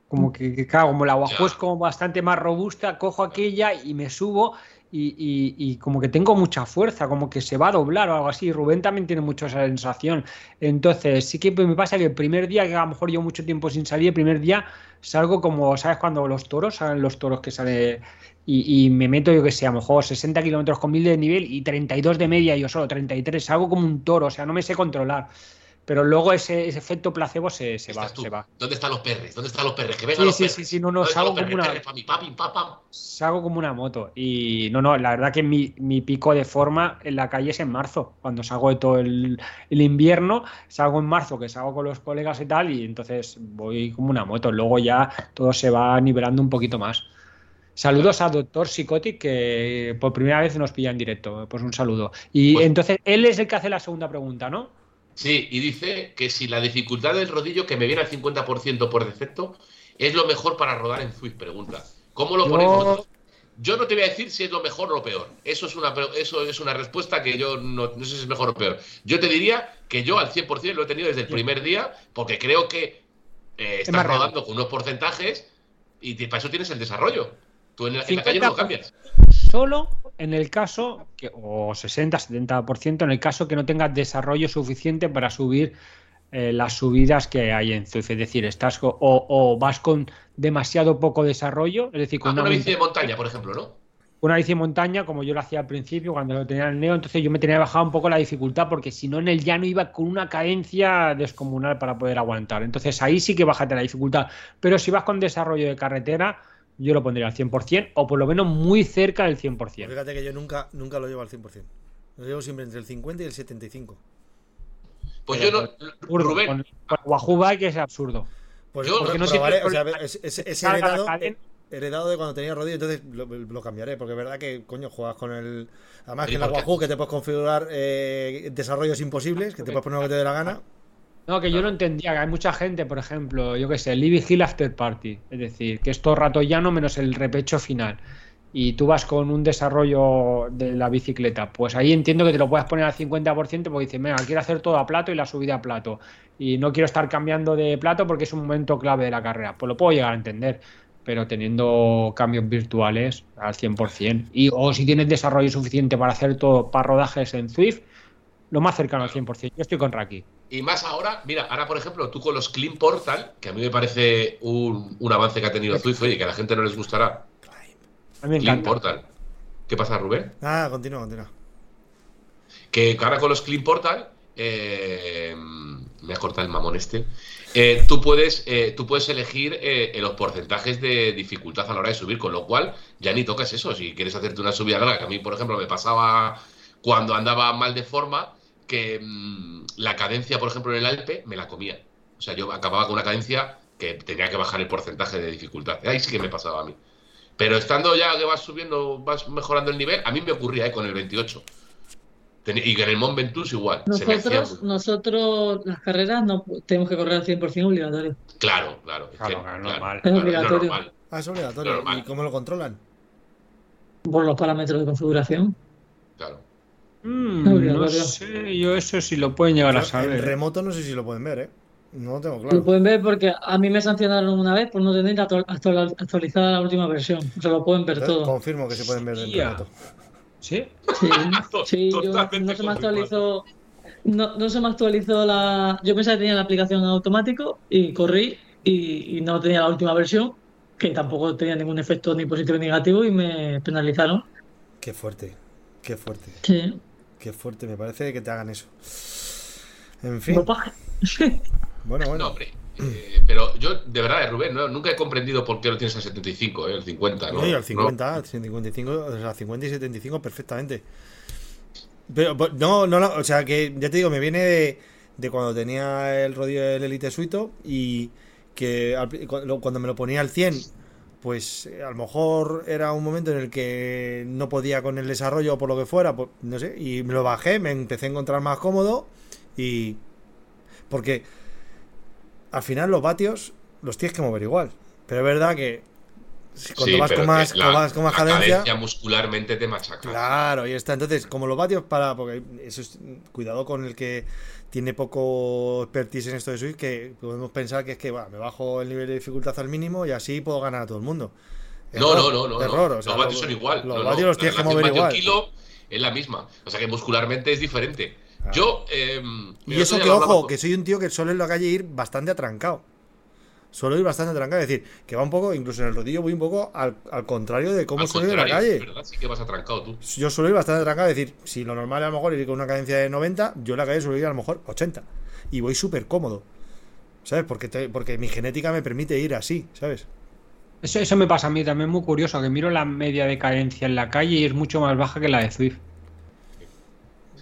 Como que, que, claro, como la Ya. es como bastante más robusta, cojo aquella y me subo y, como que tengo mucha fuerza, como que se va a doblar o algo así. Rubén también tiene mucho esa sensación. Entonces, sí que me pasa que el primer día, que a lo mejor llevo mucho tiempo sin salir, el primer día salgo como, ¿sabes? Cuando los toros, salen los toros que sale y, y me meto, yo que sé, a lo mejor 60 kilómetros con 1000 de nivel y 32 de media, yo solo 33, salgo como un toro, o sea, no me sé controlar. Pero luego ese, ese efecto placebo se, se va, se va. ¿Dónde están los perres? ¿Dónde están los perres? Que vengan Sí, los sí, perres. sí, sí, no, no, ¿Dónde están salgo como una, papi, salgo como una moto. Y no, no, la verdad que mi, mi pico de forma en la calle es en marzo, cuando salgo de todo el, el invierno, salgo en marzo, que salgo con los colegas y tal, y entonces voy como una moto. Luego ya todo se va nivelando un poquito más. Saludos a Doctor Psicotic, que por primera vez nos pilla en directo. Pues un saludo. Y Pues- entonces, él es el que hace la segunda pregunta, ¿no? Sí, y dice que si la dificultad del rodillo, que me viene al 50% por defecto, es lo mejor para rodar en Zwift, pregunta. ¿Cómo lo ponéis vosotros? Yo no te voy a decir si es lo mejor o lo peor. Eso es una, eso es una respuesta que yo no, no sé si es mejor o peor. Yo te diría que yo al 100% lo he tenido desde el primer día, porque creo que eh, estás rodando con unos porcentajes y te- para eso tienes el desarrollo. Tú en la, en la calle no lo 50%. cambias. Solo en el caso, que, o 60-70%, en el caso que no tengas desarrollo suficiente para subir eh, las subidas que hay en Zwift. Es decir, estás o, o vas con demasiado poco desarrollo, es decir, Ah, con una una, bici de monta- montaña, por ejemplo, ¿no? una bici de montaña, como yo lo hacía al principio cuando lo tenía en el Neo, entonces yo me tenía bajar un poco la dificultad porque si no en el llano iba con una cadencia descomunal para poder aguantar. Entonces ahí sí que bájate la dificultad. Pero si vas con desarrollo de carretera, yo lo pondría al 100% o por lo menos muy cerca del 100%. Pues Fíjate que yo nunca, nunca lo llevo al 100%. Lo llevo siempre entre el 50 y el 75. Pues Pero yo no. absurdo. Rubén, Con, con Wahoo Bike es absurdo. Pues, Yo- que no probaré, siempre- o sea, es, heredado, heredado de cuando tenía rodillo, entonces lo, lo cambiaré, porque es verdad que, coño, juegas con el... Además ¿Y que en la? Wahoo que te puedes configurar eh, desarrollos imposibles, que te puedes poner lo que te dé la gana. No, que yo no entendía que hay mucha gente, por ejemplo, yo qué sé, Libby Hill After Party, es decir, que es todo rato llano menos el repecho final. Y tú vas con un desarrollo de la bicicleta, pues ahí entiendo que te lo puedes poner al 50% porque dices, venga, quiero hacer todo a plato y la subida a plato. Y no quiero estar cambiando de plato porque es un momento clave de la carrera. Pues lo puedo llegar a entender, pero teniendo cambios virtuales al 100%. Y, o si tienes desarrollo suficiente para hacer todo para rodajes en Zwift, lo más cercano al 100%. Yo estoy con Raki. Y más ahora, mira, ahora por ejemplo, tú con los Clean Portal, que a mí me parece un, un avance que ha tenido Zwift, oye, que a la gente no les gustará. A mí me Clean encanta. Portal. ¿Qué pasa, Rubén? Ah, continúa, continúa. Que ahora con los Clean Portal, eh, me ha cortado el mamón este, eh, tú, puedes, eh, tú puedes elegir eh, los porcentajes de dificultad a la hora de subir, con lo cual ya ni tocas eso. Si quieres hacerte una subida larga, que a mí, por ejemplo, me pasaba cuando andaba mal de forma, que mm, la cadencia, por ejemplo, en el Alpe, me la comía. O sea, yo acababa con una cadencia que tenía que bajar el porcentaje de dificultad. Ahí sí que me pasaba a mí. Pero estando ya que vas subiendo, vas mejorando el nivel, a mí me ocurría eh, con el 28. Ten- Y en el Mont Ventoux igual. se me hacía Nosotros, nosotros las carreras no tenemos que correr al 100% obligatorio. Claro, claro. es Claro, que- claro, claro, normal. claro, Es obligatorio. normal, Ah, es obligatorio. Normal. ¿Y cómo lo controlan? Por los parámetros de configuración. claro. Mm, No, sé, yo eso sí lo pueden llegar a En saber. remoto no sé si lo pueden ver, ¿eh? No lo tengo Lo claro. pueden ver porque a mí me sancionaron una vez por no tener actu- actu- actualizada la última versión. O sea, lo pueden ver todo. Confirmo que se pueden ver en remoto. ¿Sí? Sí, sí, yo Totalmente no se me actualizó. No, no se me actualizó la. Yo pensaba que tenía la aplicación en automático y corrí y, y no tenía la última versión, que tampoco tenía ningún efecto ni positivo ni negativo y me penalizaron. Qué fuerte. Qué fuerte. Sí. Qué fuerte. Me parece que te hagan eso. En fin. Dopaje. Bueno, No, bueno. hombre. eh, pero yo, de verdad, eh, Rubén, no, nunca he comprendido por qué lo tienes al 75, eh, el 50. ¿no? Oye, al No. 50, al 55, o sea, 50 y 75 perfectamente. Pero pues, no, no, no, o sea que ya te digo, me viene de, de cuando tenía el rodillo del Elite Suito y que al cuando me lo ponía al 100, pues eh, a lo mejor era un momento en el que no podía con el desarrollo o por lo que fuera, pues, no sé, y me lo bajé, me empecé a encontrar más cómodo y... Porque al final los vatios los tienes que mover igual. Pero es verdad que cuando Sí, vas con más, la- más, con más la cadencia, muscularmente te machaca. Claro, y está. Entonces, como los vatios para. Porque eso es. Cuidado con el que tiene poco expertise en esto de Switch, que podemos pensar que es que, bueno, me bajo el nivel de dificultad al mínimo y así puedo ganar a todo el mundo. No, Error, no, no, no. error, no. o sea, los vatios son igual. los no, vatios no. los tienes que mover igual. kilo es la misma. O sea que muscularmente es diferente. Yo. eh, Y eso que, ojo, que soy un tío que suele en la calle ir bastante atrancado. Suelo ir bastante atrancado. Es decir, que va un poco, incluso en el rodillo voy un poco al, al contrario de cómo al suelo ir en la calle. ¿verdad? Sí que vas atrancado tú. Yo suelo ir bastante atrancado. Es decir, si lo normal es a lo mejor ir con una cadencia de 90, yo en la calle suelo ir a lo mejor 80. Y voy súper cómodo. ¿Sabes? Porque, te- porque mi genética me permite ir así, ¿sabes? Eso, eso me pasa a mí también muy curioso, que miro la media de cadencia en la calle y es mucho más baja que la de Zwift.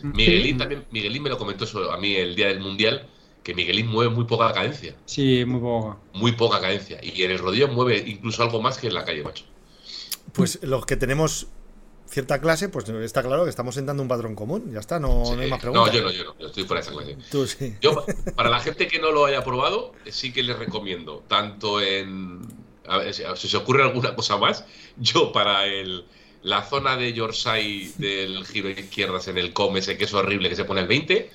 Miguelín también. Miguelín me lo comentó eso a mí el día del mundial. Que Miguelín mueve muy poca cadencia. Sí, muy poco. Muy poca cadencia. Y en el rodillo mueve incluso algo más que en la calle, macho. Pues los que tenemos cierta clase, pues está claro que estamos sentando un patrón común. Ya está, no, no hay más preguntas. no, yo no, yo no. Yo estoy fuera de esa clase. Tú sí. Yo, para la gente que no lo haya probado, sí que les recomiendo, tanto en... A ver, si si se ocurre alguna cosa más, yo para el, la zona de Yorkshire del giro de izquierdas en el COM, ese que es horrible, que se pone el 20,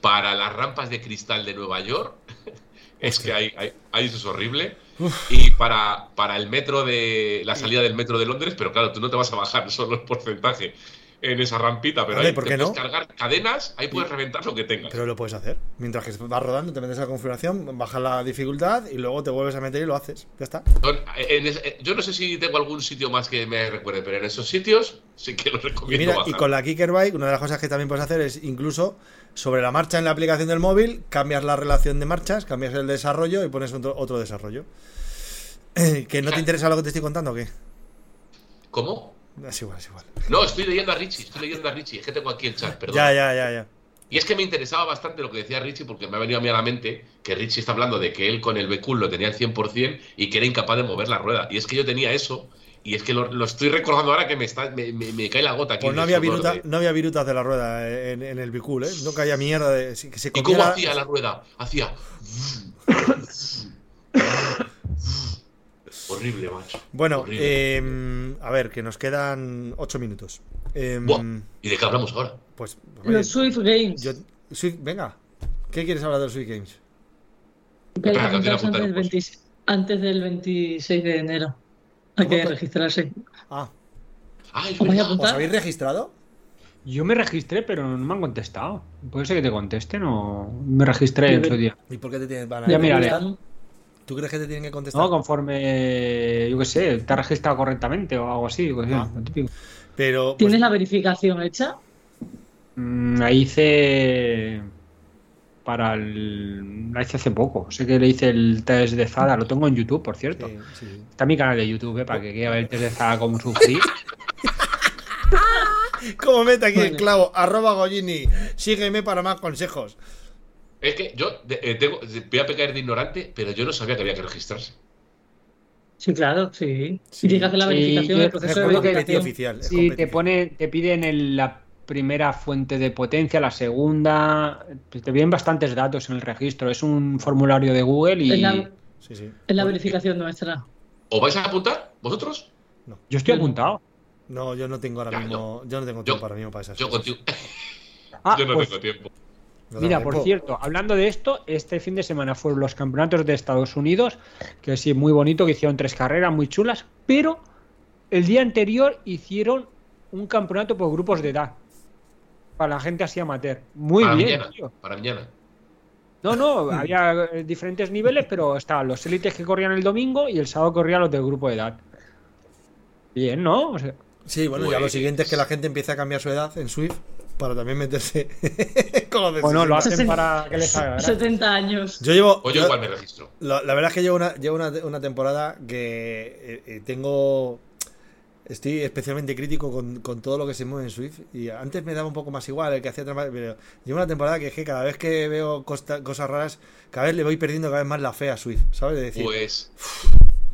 para las rampas de cristal de Nueva York, es que hay, hay, hay eso es horrible, y para, para el metro de... la salida del metro de Londres, pero claro, tú no te vas a bajar solo el porcentaje en esa rampita, pero Vale, ahí ¿por te puedes cargar cadenas, ahí puedes reventar lo que tengas. Pero lo puedes hacer. Mientras que vas rodando, te metes a la configuración, bajas la dificultad y luego te vuelves a meter y lo haces. Ya está. Son- en es- eh, yo no sé si tengo algún sitio más que me recuerde, pero en esos sitios sí que los Y recomiendo. mira, y con la Kicker Bike, una de las cosas que también puedes hacer es incluso sobre la marcha en la aplicación del móvil, cambias la relación de marchas, cambias el desarrollo y pones otro, otro desarrollo. ¿Que no te interesa lo que te estoy contando o qué? ¿Cómo? Es igual, es igual. No, estoy leyendo a Richie, estoy leyendo a Richie, es que tengo aquí el chat, perdón. Ya, ya, ya, ya. Y es que me interesaba bastante lo que decía Richie porque me ha venido a mí a la mente que Richie está hablando de que él con el BQ lo tenía al 100% y que era incapaz de mover la rueda. Y es que yo tenía eso y es que lo, lo estoy recordando ahora que me, está, me, me- me cae la gota aquí. Pues no había, viruta, de- no había virutas de la rueda en, en el bicul, ¿eh? No caía mierda de. Que se ¿Y cómo hacía la rueda? Hacía... Horrible, macho. Bueno, Horrible. eh, a ver, que nos quedan 8 minutos. Eh, Buah, ¿Y de qué hablamos ahora? pues, oye, Los Swift Games. yo- Swift- venga, ¿qué quieres hablar de los Swift Games? Que hay que antes, del un 20 antes del 26 de enero. Hay que registrarse. Ah, Ah, ¿Os habéis registrado? Yo me registré, pero no me han contestado. Puede ser que te contesten o me registré en Yo- su día. ¿Y por qué te tienen van a Ya miraré. ¿Tú crees que te tienen que contestar? No, conforme, yo qué sé, te has registrado correctamente o algo así. sé, Ah. típico. Pero pues, ¿Tienes la verificación hecha? Mm, la hice para el... La hice hace poco. Sé que le hice el test de Zada. Lo tengo en YouTube, por cierto. sí, sí, sí. Está en mi canal de YouTube, ¿eh? para que quiera ver el test de Zada como sufrí. ¿Cómo mete aquí el clavo? Arroba Gollini. Sígueme para más consejos. Es que yo eh, tengo, voy a pecar de ignorante, pero yo no sabía que había que registrarse. Sí, claro, sí. Sí. Y tienes que hacer la verificación, yo el proceso de verificación. oficial. Sí, te pone, te piden el- la primera fuente de potencia, la segunda. Te piden bastantes datos en el registro. Es un formulario de Google y Es la, Sí, sí. es la verificación nuestra. ¿Os vais a apuntar vosotros? yo estoy apuntado. No, yo no tengo ahora Ya, mismo. Yo no tengo Yo- tiempo ahora mismo para esas Yo cosas. contigo. Ah, yo no pues, tengo tiempo. No Mira, por cierto, hablando de esto, este fin de semana fueron los campeonatos de Estados Unidos, que sí, muy bonito, que hicieron tres carreras muy chulas, pero el día anterior hicieron un campeonato por grupos de edad. Para la gente así amateur. Muy para bien, mañana. tío. Para mañana. No, no, había eh, diferentes niveles, pero estaban los élites que corrían el domingo y el sábado corrían los del grupo de edad. Bien, ¿no? O sea, Sí, bueno, ya Pues- lo siguiente es que la gente empiece a cambiar su edad en Swift para también meterse con los de bueno, lo 60. hacen para que les haga gracia. 70 años. Yo llevo. O yo yo- igual me registro. la, la verdad es que llevo una, llevo una, una temporada que eh, eh, tengo. Estoy especialmente crítico con, con todo lo que se mueve en Swift. Y antes me daba un poco más igual el que hacía trampa, Pero llevo una temporada que es que cada vez que veo costa- cosas raras, cada vez le voy perdiendo cada vez más la fe a Swift. ¿Sabes? De decir, Pues.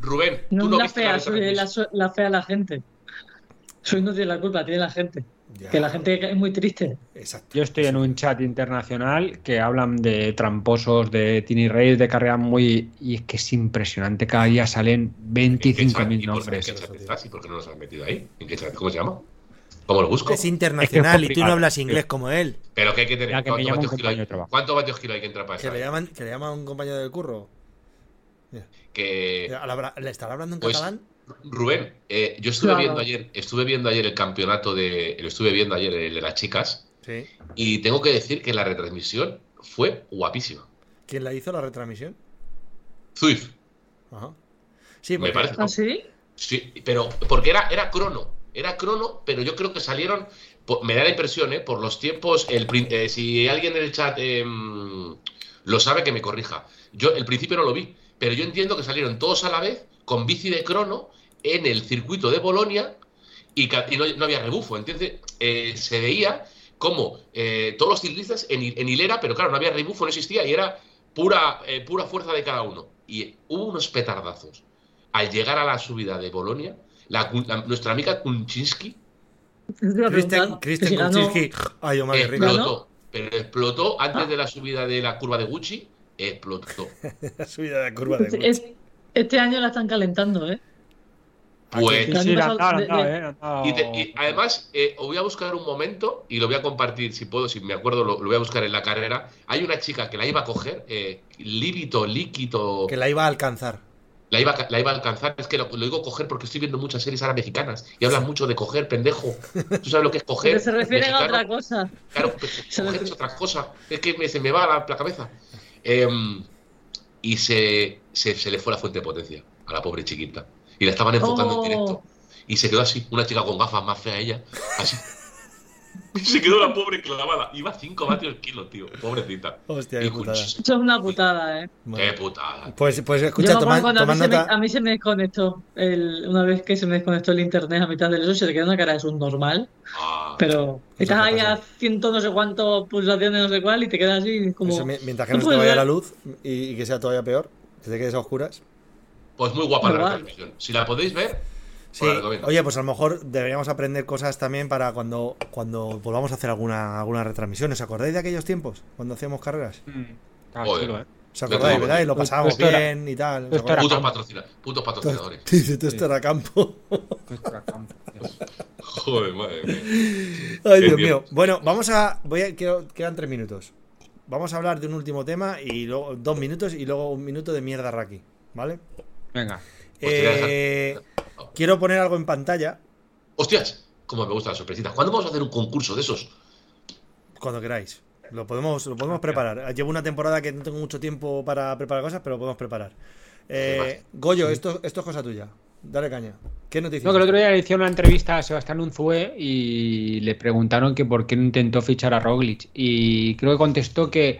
Rubén, No tú no la viste fea, la soy la, la fea la gente. Soy no tiene la culpa, tiene la gente. Ya, Que la gente es muy triste. Exacto. Yo estoy en un chat internacional que hablan de tramposos, de tiny race, de carrera muy. Y es que es impresionante. Cada día salen ¿En qué chat? 25.000 ¿Y por- nombres. ¿En qué chat estás? ¿Y por qué no nos has metido ahí? ¿En qué chat? ¿Cómo se llama? ¿Cómo lo busco? Es internacional y tú no hablas inglés como él. Pero que hay que tener. Ya que me ¿Cuánto llama un vatios kilo hay? compañero de trabajo. ¿Cuánto vatios kilo hay que entrar para Que le llaman, que le llaman a un compañero del curro. Que. ¿Le estará hablando en Pues- catalán? Rubén, eh, yo estuve Claro. viendo ayer, estuve viendo ayer el campeonato de, lo estuve viendo ayer el de las chicas Sí. y tengo que decir que la retransmisión fue guapísima. ¿Quién la hizo la retransmisión? Zwift, Ajá. Sí, me porque- parece. ¿Ah, sí? Sí, pero porque era, era crono, era crono, pero yo creo que salieron, me da la impresión, ¿eh? por los tiempos, el, eh, si alguien en el chat em, lo sabe, que me corrija. Yo el principio no lo vi, pero yo entiendo que salieron todos a la vez con bici de crono en el circuito de Bolonia y, no, no había rebufo. Entonces eh, se veía como eh, todos los ciclistas en, hi- en hilera, pero claro, no había rebufo, no existía y era pura, eh, pura fuerza de cada uno. Y hubo unos petardazos al llegar a la subida de Bolonia, la- la- nuestra amiga Kunczynski si ganó- Kuczynski. Ay. ¿Ganó? explotó. Pero explotó antes Ah. de la subida de la curva de Gucci, explotó. La subida de la curva de Gucci. Es- Este año la están calentando, ¿eh? Pues, El año Sí, la la de- eh, y, te- y además, eh, os voy a buscar un momento y lo voy a compartir, si puedo, si me acuerdo, lo, lo voy a buscar en la carrera. Hay una chica que la iba a coger, eh, líbito, líquido, Que la iba a alcanzar. la iba, a- la iba a alcanzar. Es que lo, lo digo coger porque estoy viendo muchas series ahora mexicanas y hablan mucho de coger, pendejo. ¿Tú sabes lo que es coger? Pero se refieren a otra cosa. Claro, pues, Se coger es otra cosa. Es que me- se me va la, la cabeza. Em, y se, se, se le fue la fuente de potencia a la pobre chiquita. Y la estaban enfocando Oh. en directo. Y se quedó así, una chica con gafas más fea ella, así. Se quedó la pobre clavada. Iba a 5 vatios el kilo, tío. Pobrecita. Hostia, qué putada. Eso es una putada, ¿eh? Bueno. Qué putada. Pues, pues escucha, toma, cuando a toma mí, se me, nota. a mí se me desconectó el, una vez que se me desconectó el internet a mitad del eso, se te queda una cara de subnormal, Ah, pero estás ahí a ciento no sé cuántos pulsaciones no sé cuál y te quedas así como Eso, mi- mientras que no no te vaya ver. la luz y, y que sea todavía peor, que te quedes a oscuras. pues muy guapa la Igual. transmisión. Si la podéis ver, Sí, la recomiendo. oye, pues a lo mejor deberíamos aprender cosas también para cuando, cuando volvamos a hacer alguna, alguna retransmisión. ¿Os acordáis de aquellos tiempos? Cuando hacíamos carreras. Mm, chulo, eh. ¿Os acordáis, verdad? Y lo Pues pasábamos bien y tal. Putos, patrocina- putos patrocinadores. Sí, sí, todo esto era campo. Joder, madre mía. Ay, Dios mío. Bueno, vamos a. Voy a quiero- quedan tres minutos. Vamos a hablar de un último tema y luego dos minutos y luego un minuto de mierda Raki. ¿Vale? Venga. Pues Eh, quiero poner algo en pantalla Hostias, como me gustan las sorpresitas. ¿Cuándo vamos a hacer un concurso de esos? cuando queráis. Lo podemos, lo podemos preparar. Llevo una temporada que no tengo mucho tiempo para preparar cosas, pero lo podemos preparar. Eh, Goyo, esto, esto es cosa tuya. Dale caña. ¿Qué noticias? No, que el otro día le hicieron una entrevista a Sebastián Unzué y le preguntaron que por qué no intentó fichar a Roglic. Y creo que contestó que,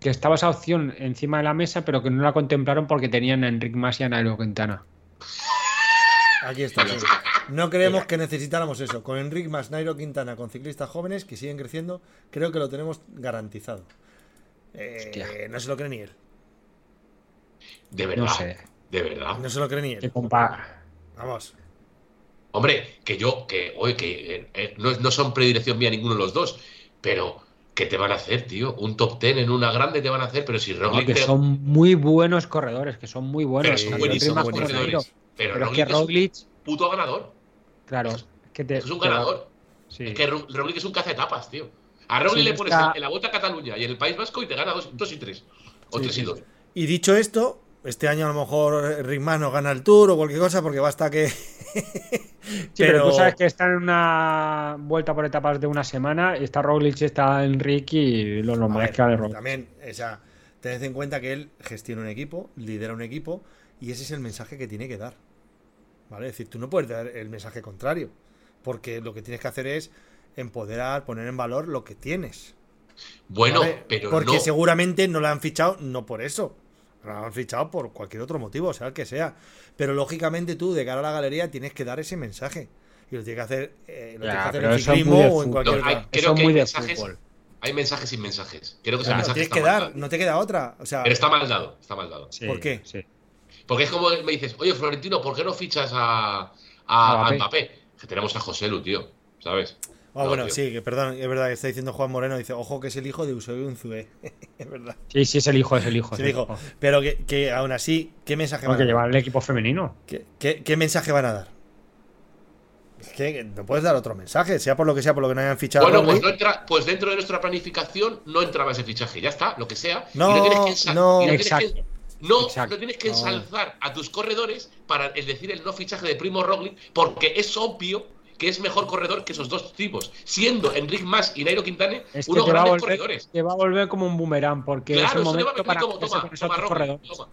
que estaba esa opción encima de la mesa, pero que no la contemplaron porque tenían a Enric Mas y a Nairo Quintana. Aquí está. sí. No creemos que necesitáramos eso. Con Enric más Nairo Quintana, con ciclistas jóvenes que siguen creciendo, creo que lo tenemos garantizado. Eh, Hostia. no se lo cree ni él. De verdad. No sé. De verdad. No se lo cree ni él. compa- Vamos. Hombre, que yo, que, oye, que eh, eh, no, no son predilección mía ninguno de los dos, pero ¿qué te van a hacer, tío? Un top ten en una grande te van a hacer, pero si no, Roglic que te- son muy buenos corredores, que son muy pero buenos. son tanto buenísimos corredores. Pero, Pero es que Roglic es un puto ganador. claro, es que te, Es un te ganador. sí. Es que Ro- Roglic es un cazaetapas, tío. A Roglic Sí, le pones está- en la vuelta a Cataluña y en el País Vasco y te gana dos, dos y tres. O Sí, tres sí, y dos. Y dicho esto, este año a lo mejor Rick Mas no gana el Tour o cualquier cosa porque basta que. Sí, pero, tú sabes que están en una vuelta por etapas de una semana, y está Roglic, está Enrique y lo normal es que gane Roglic. También, o sea, tened en cuenta que él gestiona un equipo, lidera un equipo y ese es el mensaje que tiene que dar. ¿Vale? Es decir, tú no puedes dar el mensaje contrario, porque lo que tienes que hacer es empoderar, poner en valor lo que tienes. Bueno, ¿vale? pero porque no. seguramente no la han fichado no por eso. La han fichado por cualquier otro motivo, sea el que sea. Pero lógicamente tú, de cara a la galería, tienes que dar ese mensaje. Y lo tienes que hacer, eh, lo Ya, tienes que hacer pero en ciclismo o en cualquier No, hay- otra. creo que muy hay de mensajes, fútbol. hay mensajes sin mensajes. Creo que ese mensaje tienes está que mal dar, dado. no te queda otra. O sea, Pero está mal dado, está mal dado. Sí, ¿Por qué? sí. Porque es como me dices, oye, Florentino, ¿por qué no fichas a, a, A Mbappé. Que tenemos a José Lu, tío, ¿sabes? Ah, No, bueno, tío. sí, que perdón, es verdad que está diciendo Juan Moreno, dice, ojo que es el hijo de Eusebio Unzué. es verdad. Sí, sí, es el hijo, es el hijo. Es el el hijo. hijo. Pero que, que aún así, ¿qué mensaje van que a dar? llevar el equipo femenino. ¿Qué, qué, qué mensaje van a dar? Es que no puedes dar otro mensaje, sea por lo que sea, por lo que no hayan fichado. Bueno, pues, no entra, pues dentro de nuestra planificación no entraba ese fichaje, ya está, lo que sea. No, y no tienes que, no. y no tienes Exacto. que- No, Exacto. no tienes que ensalzar a tus corredores para el decir el no fichaje de Primo Roglic, porque es obvio que es mejor corredor que esos dos tipos, siendo Enric Mas y Nairo Quintana Es que unos va, grandes volver, corredores. te va a volver como un boomerang, porque es Claro, le va a momento venir para como toma, toma Roglic, toma.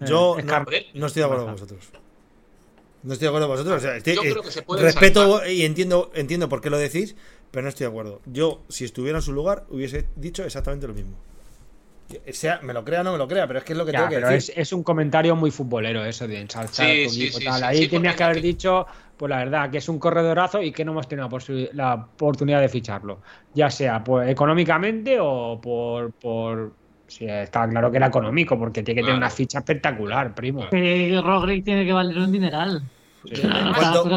Yo Eh, es no, estoy de acuerdo con vosotros. No estoy de acuerdo con vosotros. O sea, estoy- Yo eh, creo que se puede respeto y entiendo, entiendo por qué lo decís, pero no estoy de acuerdo. Yo, si estuviera en su lugar, hubiese dicho exactamente lo mismo. Sea, me lo crea o no me lo crea, pero es que es lo que Ya, tengo que pero decir. es, es un comentario muy futbolero eso de ensalzar Sí, sí, tal. sí, Ahí sí, tenías que haber dicho, pues la verdad, que es un corredorazo y que no hemos tenido la, oportunidad de ficharlo. Ya sea pues, económicamente o por... por sí, está claro que era económico, porque tiene que tener una ficha espectacular, primo. Que Roglic tiene que valer un dineral. Sí.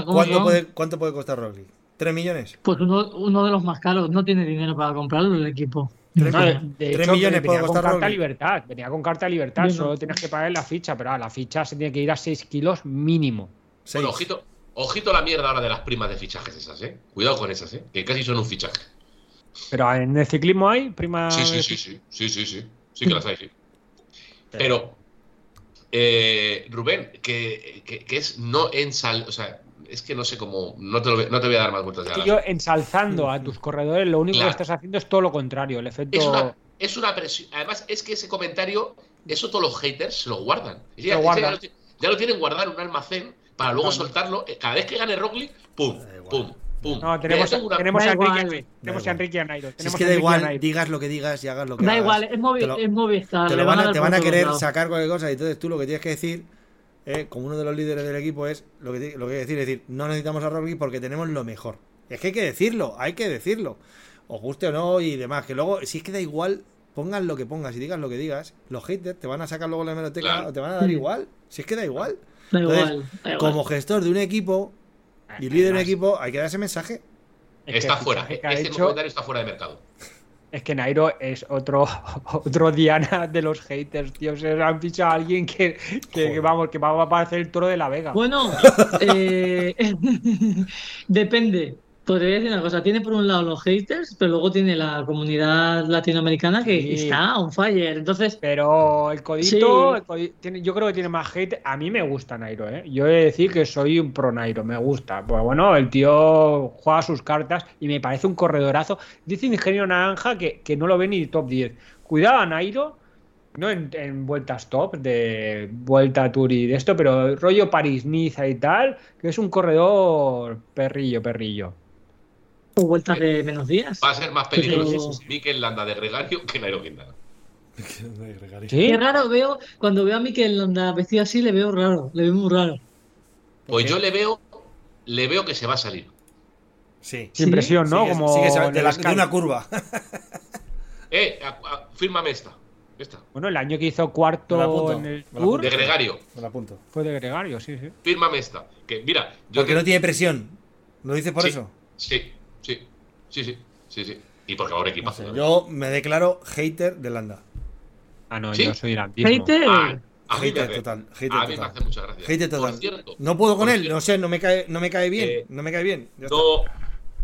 ¿Cuánto, puede, ¿Cuánto puede costar Roglic? ¿3 millones? Pues uno, uno de los más caros. No tiene dinero para comprarlo el equipo. Tres No, de, millones. de Tres hecho, millones venía con carta Roglic. libertad, venía con carta libertad, no. solo tienes que pagar la ficha, pero ah, la ficha se tiene que ir a 6 kilos mínimo. Bueno, ojito, ojito la mierda ahora de las primas de fichajes esas, ¿eh? Cuidado con esas, ¿eh? Que casi son un fichaje. Pero en el ciclismo hay prima. Sí, sí, sí, sí, sí, sí, sí, sí que las hay, sí. Pero, eh, Rubén, que, que- que es no ensal, o sea, es que no sé cómo, no te, lo voy- no te voy a dar más vueltas de Es que yo ensalzando a tus corredores, lo único Claro. que estás haciendo es todo lo contrario. El efecto. Es una, es una presión. Además, es que ese comentario, eso todos los haters se lo guardan. Es decir, Lo guardan. Ya, lo, ti- ya lo tienen guardado en un almacén para luego Claro. soltarlo. eh, Cada vez que gane Roglic, pum, Da pum, pum. No, tenemos, una- tenemos Da a Enrique, igual. Tenemos a. Enrique Nairo. Si es tenemos que a da igual, digas lo que digas y hagas lo que Da hagas. igual, es, Movi Te lo- es Movistar. te lo van a, te van a querer sacar cualquier cosa y entonces tú lo que tienes que decir eh, como uno de los líderes del equipo es lo que, lo que hay que decir es decir no necesitamos a Roglic porque tenemos lo mejor es que hay que decirlo hay que decirlo os guste o no y demás que luego si es que da igual pongas lo que pongas y digas lo que digas los haters te van a sacar luego la hemeroteca Claro. o te van a dar igual si es que da igual Da Entonces, igual, da igual. como gestor de un equipo y Además, líder de un equipo hay que dar ese mensaje es que Está fuera. ha Este hecho- comentario está fuera de mercado. Es que Nairo es otro, otro Diana de los haters, tío. Se le han fichado a alguien que, que vamos, que va a parecer el toro de la Vega. Bueno, eh, depende. Podría decir una cosa, tiene por un lado los haters, pero luego tiene la comunidad latinoamericana que Sí. está on fire. Entonces, Pero el codito, Sí. el codi- tiene- yo creo que tiene más hate. A mí me gusta Nairo, ¿eh? Yo he de decir que soy un pro Nairo, me gusta. Pues bueno, el tío juega sus cartas y me parece un corredorazo. Dice Ingenio Naranja que, que no lo ve ni top 10. Cuidado a Nairo, no en, en vueltas top, de vuelta tour y de esto, pero rollo París-Niza y tal, que es un corredor perrillo, perrillo. Vueltas de menos días. Va a ser más Pero- peligroso Mikel Landa de Gregario que Nairo Quintana. ¿Sí? Qué raro veo, cuando veo a Mikel Landa vestido así, le veo raro, le veo muy raro. Pues yo le veo, le veo que se va a salir. sí Sin presión, ¿no? Sí Como sí que se- en de, la- de una curva Eh, a- a- fírmame esta. Esta. Bueno, el año que hizo cuarto en el Tour. De Gregario. fue de Gregario, sí, sí. Fírmame esta. Que mira, yo porque que- no tiene presión ¿lo dices por Sí. eso? Sí, sí, sí, sí, sí, sí. Y porque ahora No equipazo. sé, también. yo me declaro hater de Landa Ah, no, ¿Sí? yo soy irlandismo. Hater, Ah, a mí me Hater total, hater a mí me total. hace mucha gracia. Hater Por total. cierto, No puedo con por él, cierto, no sé, no me cae, no me cae bien, Eh, no me cae bien. ya está. No,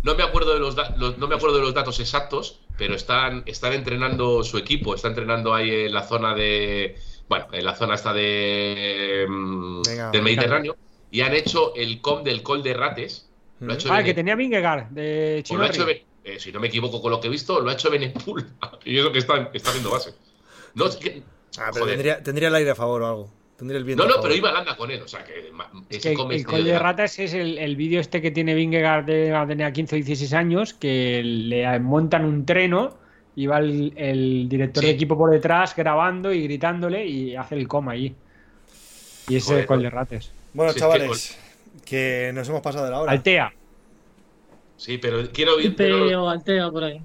no me acuerdo de los, los- no me acuerdo de los datos exactos, pero están, están entrenando su equipo, está entrenando ahí en la zona de, bueno, en la zona esta de mm, Venga. del Mediterráneo y han hecho el com del Col de Rates. Lo ha hecho Ah, el que tenía Vingegaard, de o lo ha hecho Chinorri. Ben- eh, si no me equivoco con lo que he visto, lo ha hecho Benepul. y eso que está, está haciendo base. No, es que- Ah, pero tendría, tendría el aire a favor o algo. Tendría el viento no, a no, favor. pero iba Landa con él, o sea que ese el este Col de Ratas es el, el vídeo este que tiene Vingegaard de cuando tenía 15 o 16 años, que le montan un treno y va el, el director Sí. de equipo por detrás grabando y gritándole y hace el coma ahí. Y ese es el Col de. Rates. Bueno, Sí, es chavales, que nos hemos pasado de la hora. Altea. Sí, pero quiero ir. pero- Teo, Alteo por ahí.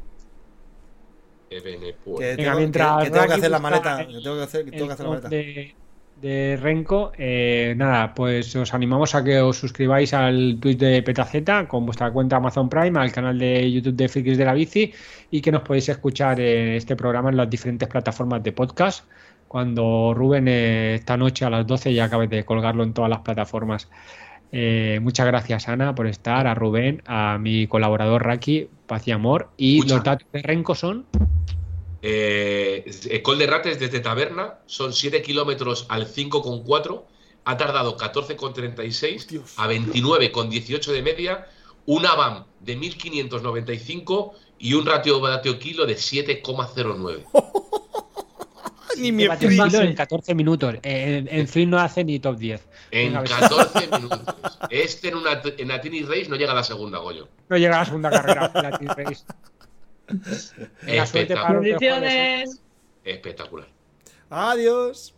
Que Venga, tengo, mientras que- que tengo que hacer la maleta. el- tengo que hacer, que tengo que hacer la maleta. de, de Renko. Eh, nada, pues os animamos a que os suscribáis al tweet de Petaceta con vuestra cuenta Amazon Prime, al canal de YouTube de Frikis de la Bici y que nos podéis escuchar en este programa en las diferentes plataformas de podcast. Cuando Rubén eh, esta noche a las 12 ya acabe de colgarlo en todas las plataformas. Eh, muchas gracias, Ana, por estar, a Rubén, a mi colaborador Raki, paz y amor. Y Escucha. los datos de Renko son. Eh, Col de Rates desde Taberna son 7 kilómetros al 5,4. Ha tardado 14,36 Dios. a 29,18 de media. Una BAM de 1595 y un ratio vatio kilo de 7,09. Ni kilo en 14 minutos. En, en fin, no hace ni top 10. En Venga, a ver. 14 minutos. Este en una en Atini Race no llega a la segunda, Goyo. No llega a la segunda carrera. la Team Race. Jueves, ¿eh? Espectacular. Adiós.